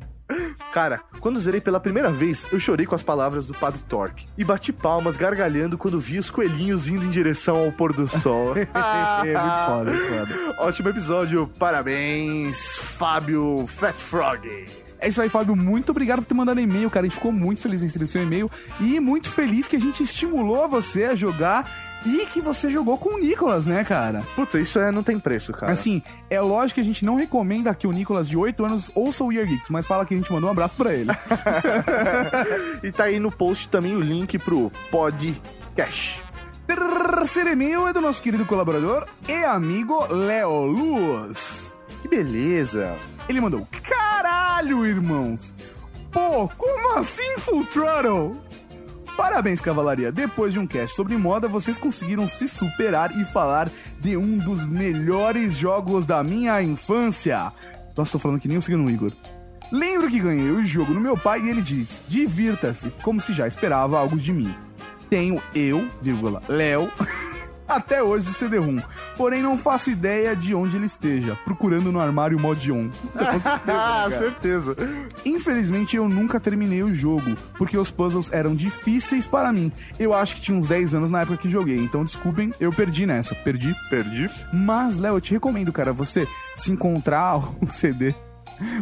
Cara, quando zerei pela primeira vez, eu chorei com as palavras do Padre Torque. E bati palmas gargalhando quando vi os coelhinhos indo em direção ao pôr do sol. é muito foda, foda. Ótimo episódio, parabéns, Fábio Fat Frog. É isso aí, Fábio. Muito obrigado por ter mandado e-mail, cara. A gente ficou muito feliz em receber seu e-mail e muito feliz que a gente estimulou você a jogar e que você jogou com o Nicolas, né, cara? Puta, isso é, não tem preço, cara. Assim, é lógico que a gente não recomenda que o Nicolas de 8 anos ouça o Year Geeks, mas fala que a gente mandou um abraço pra ele. e tá aí no post também o link pro podcast. Terceiro e-mail é do nosso querido colaborador e amigo Léo Luz. Que beleza. Ele mandou: Caralho, irmãos! Pô, como assim Full Throttle? Parabéns, Cavalaria. Depois de um cast sobre moda, vocês conseguiram se superar e falar de um dos melhores jogos da minha infância. Nossa, tô falando que nem o segundo Igor. Lembro que ganhei o jogo no meu pai e ele diz: divirta-se, como se já esperava algo de mim. Tenho eu, vírgula, Léo, até hoje o CD-ROM. Porém, não faço ideia de onde ele esteja, procurando no armário mod on. Com certeza, Ah, certeza. Infelizmente, eu nunca terminei o jogo, porque os puzzles eram difíceis para mim. Eu acho que tinha uns 10 anos na época que joguei, então desculpem, eu perdi nessa. Perdi? Perdi. Mas, Léo, eu te recomendo, cara, você se encontrar o CD.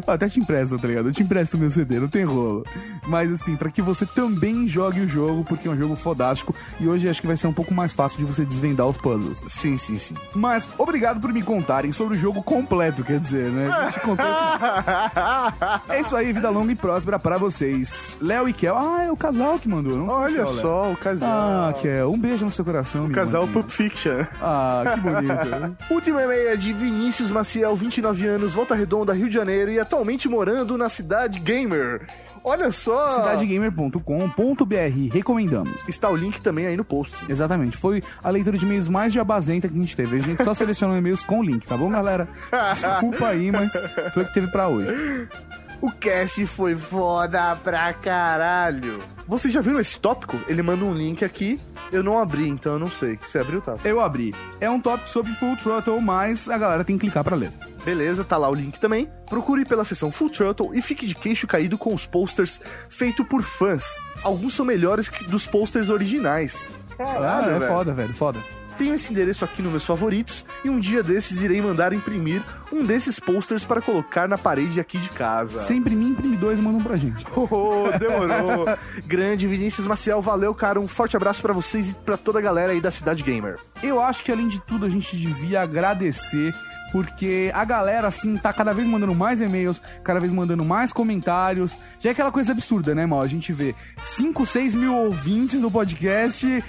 Eu até te empresto, tá ligado? Eu te empresto meu CD, não tem rolo. Mas assim, pra que você também jogue o jogo, porque é um jogo fodástico. E hoje acho que vai ser um pouco mais fácil de você desvendar os puzzles. Sim, sim, sim. Mas obrigado por me contarem sobre o jogo completo, quer dizer, né? Eu te contei é isso aí, vida longa e próspera pra vocês. Léo e Kel. Ah, é o casal que mandou. Não Olha Léo. só, o casal. Ah, Kel, um beijo no seu coração. O casal. Pulp Fiction. Ah, que bonito. Última e-mail é de Vinícius Maciel, 29 anos, Volta Redonda, Rio de Janeiro e atualmente morando na cidade gamer. Olha só! Cidadegamer.com.br, recomendamos. Está o link também aí no post. Exatamente, foi a leitura de e-mails mais jabazenta que a gente teve. A gente só selecionou e-mails com link, tá bom, galera? Desculpa aí, mas foi o que teve pra hoje. O cast foi foda pra caralho. Vocês já viram esse tópico? Ele manda um link aqui. Eu não abri, então eu não sei. Você abriu, tá? Eu abri. É um tópico sobre Full Throttle, mas a galera tem que clicar pra ler. Beleza, tá lá o link também. Procure pela seção Full Throttle e fique de queixo caído com os posters feitos por fãs. Alguns são melhores que dos posters originais. ah, é velho. foda, velho, foda. Tenho esse endereço aqui nos meus favoritos e um dia desses irei mandar imprimir um desses posters para colocar na parede aqui de casa. Se imprimir, imprime dois e mandam pra gente. Oh, demorou. Grande Vinícius Maciel, valeu, cara. Um forte abraço pra vocês e pra toda a galera aí da Cidade Gamer. Eu acho que além de tudo a gente devia agradecer porque a galera, assim, tá cada vez mandando mais e-mails, cada vez mandando mais comentários. Já é aquela coisa absurda, né, mal? A gente vê 5, 6 mil ouvintes no podcast e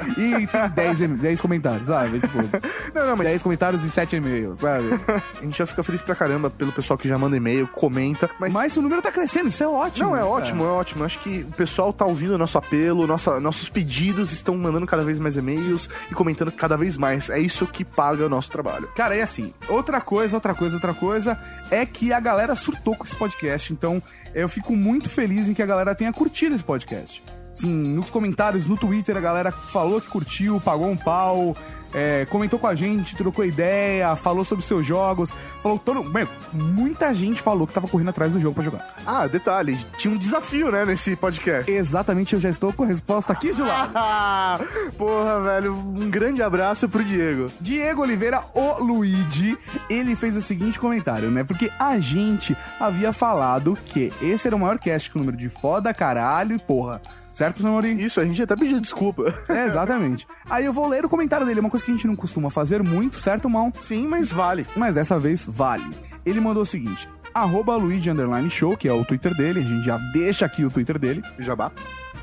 tem 10, e- 10 comentários, sabe? Tipo, Não, não, mas 10 comentários e 7 e-mails, sabe? a gente já fica feliz pra caramba pelo pessoal que já manda e-mail, comenta. Mas, Mas o número tá crescendo, isso é ótimo. não, é cara. ótimo, é ótimo. Acho que o pessoal tá ouvindo o nosso apelo, nossa, nossos pedidos, estão mandando cada vez mais e-mails e comentando cada vez mais. É isso que paga o nosso trabalho. Cara, e assim, outra coisa, outra coisa, outra coisa é que a galera surtou com esse podcast. Então, eu fico muito feliz em que a galera tenha curtido esse podcast. Assim, nos comentários, no Twitter, a galera falou que curtiu, pagou um pau, é, comentou com a gente, trocou ideia, falou sobre seus jogos, falou todo. Meu, muita gente falou que tava correndo atrás do jogo pra jogar. Ah, detalhe, tinha um desafio, né, nesse podcast. Exatamente, eu já estou com a resposta aqui de lá. Porra, velho, um grande abraço pro Diego. Diego Oliveira, o Luigi, ele fez o seguinte comentário, né? Porque a gente havia falado que esse era o maior cast com o número de foda, caralho e porra. Certo, Sonorim? Isso, a gente até pediu desculpa. É, exatamente. Aí eu vou ler o comentário dele, uma coisa que a gente não costuma fazer muito, certo, Mal? Sim, mas vale. Mas dessa vez vale. Ele mandou o seguinte: arroba Luigi Underline Show, que é o Twitter dele, a gente já deixa aqui o Twitter dele. Jabá.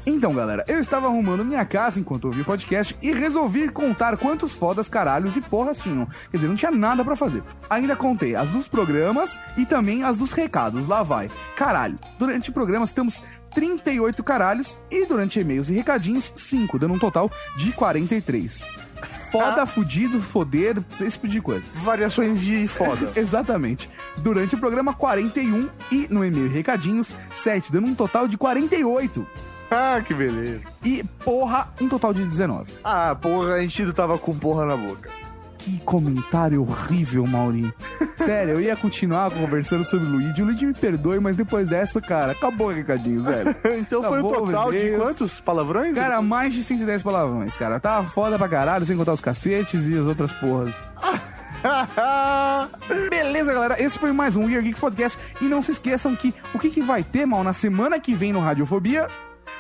Então, galera, eu estava arrumando minha casa enquanto ouvi o podcast e resolvi contar quantos fodas, caralhos e porras tinham. Quer dizer, não tinha nada pra fazer. Ainda contei as dos programas e também as dos recados. Lá vai. Caralho, durante programas temos 38 caralhos e durante e-mails e recadinhos, 5, dando um total de 43. Foda, fudido, foder, esse tipo de coisa. Variações de foda. Exatamente. Durante o programa 41 e no e-mail e recadinhos, 7, dando um total de 48. Ah, que beleza. E porra, um total de 19. Ah, porra, a gente tava com porra na boca. Que comentário horrível, Maurinho. Sério, eu ia continuar conversando sobre o Luigi. O Luigi me perdoe, mas depois dessa, cara, acabou o recadinho, velho. então foi um Acabou, total de quantos palavrões? Cara, mais de 110 palavrões, cara. Tá foda pra caralho, sem contar os cacetes e as outras porras. Beleza, galera. Esse foi mais um We Are Geeks Podcast. E não se esqueçam que o que, que vai ter, mal, na semana que vem no Radiofobia?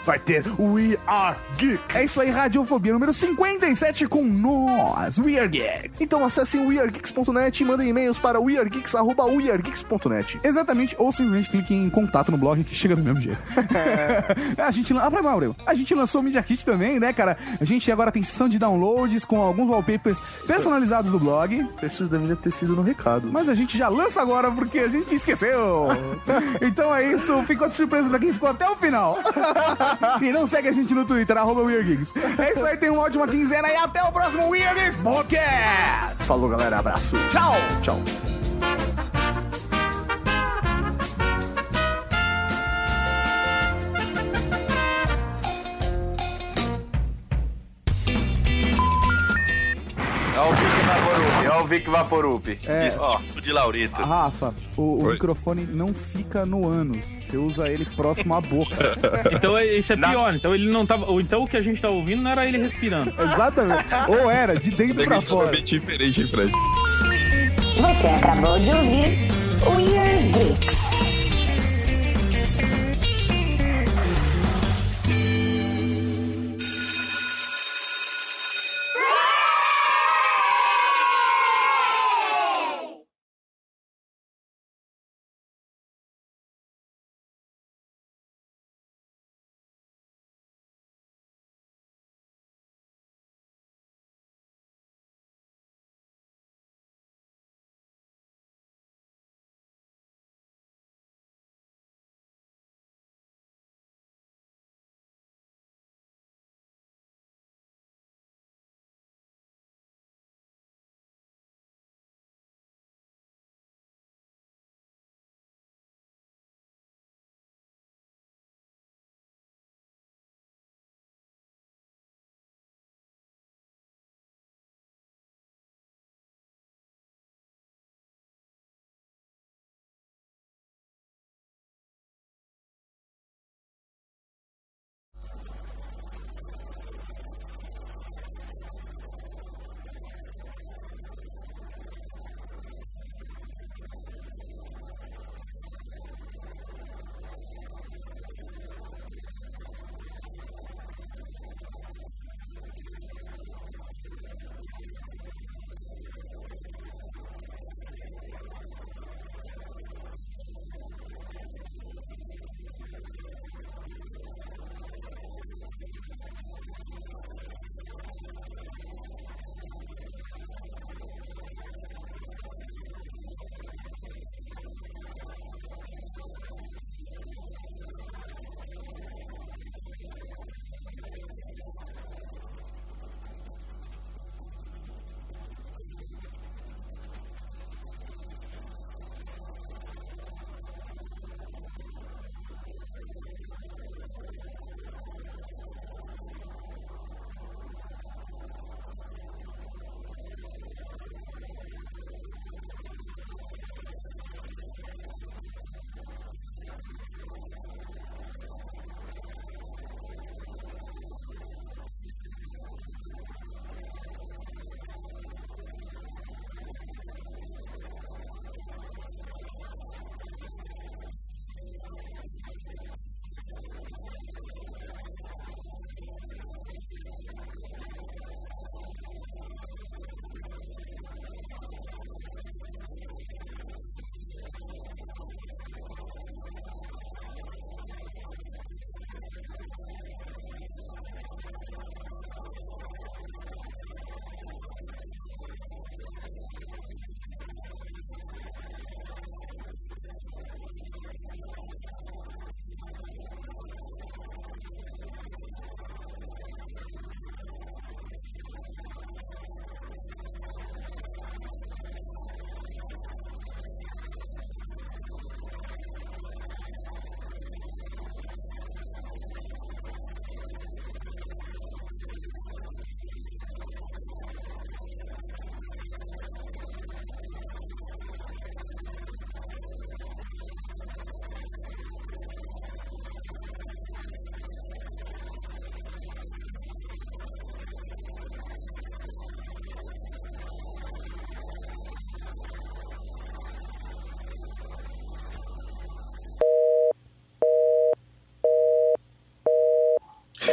Vai ter We Are Geek. É isso aí, Radiofobia número 57 com nós, We Are Geek. Então acessem weargeeks.net e mandem e-mails para weargeeks.weargeeks.net. Exatamente, ou simplesmente cliquem em contato no blog que chega do mesmo jeito. a gente, ah, pra Mauro, a gente lançou o Media Kit também, né, cara? A gente agora tem sessão de downloads com alguns wallpapers personalizados do blog. Preciso devia ter sido no recado. Mas a gente já lança agora porque a gente esqueceu. então é isso, ficou de surpresa pra quem ficou até o final. e não segue a gente no Twitter, arroba WeirdGeeks. É isso aí, tenha uma ótima quinzena e até o próximo Weird Geeks Podcast! Falou, galera. Abraço. Tchau! Tchau. Vic Vaporup. É. Discípulo de Laurito. Rafa, o, o microfone não fica no ânus. Você usa ele próximo à boca. Então isso é pior. Então ele não tava. Ou então o que a gente tá ouvindo não era ele respirando. Exatamente. Ou era, de dentro pra fora. Diferente, Fred? Você acabou de ouvir Weird Geeks.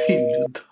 Filho da puta.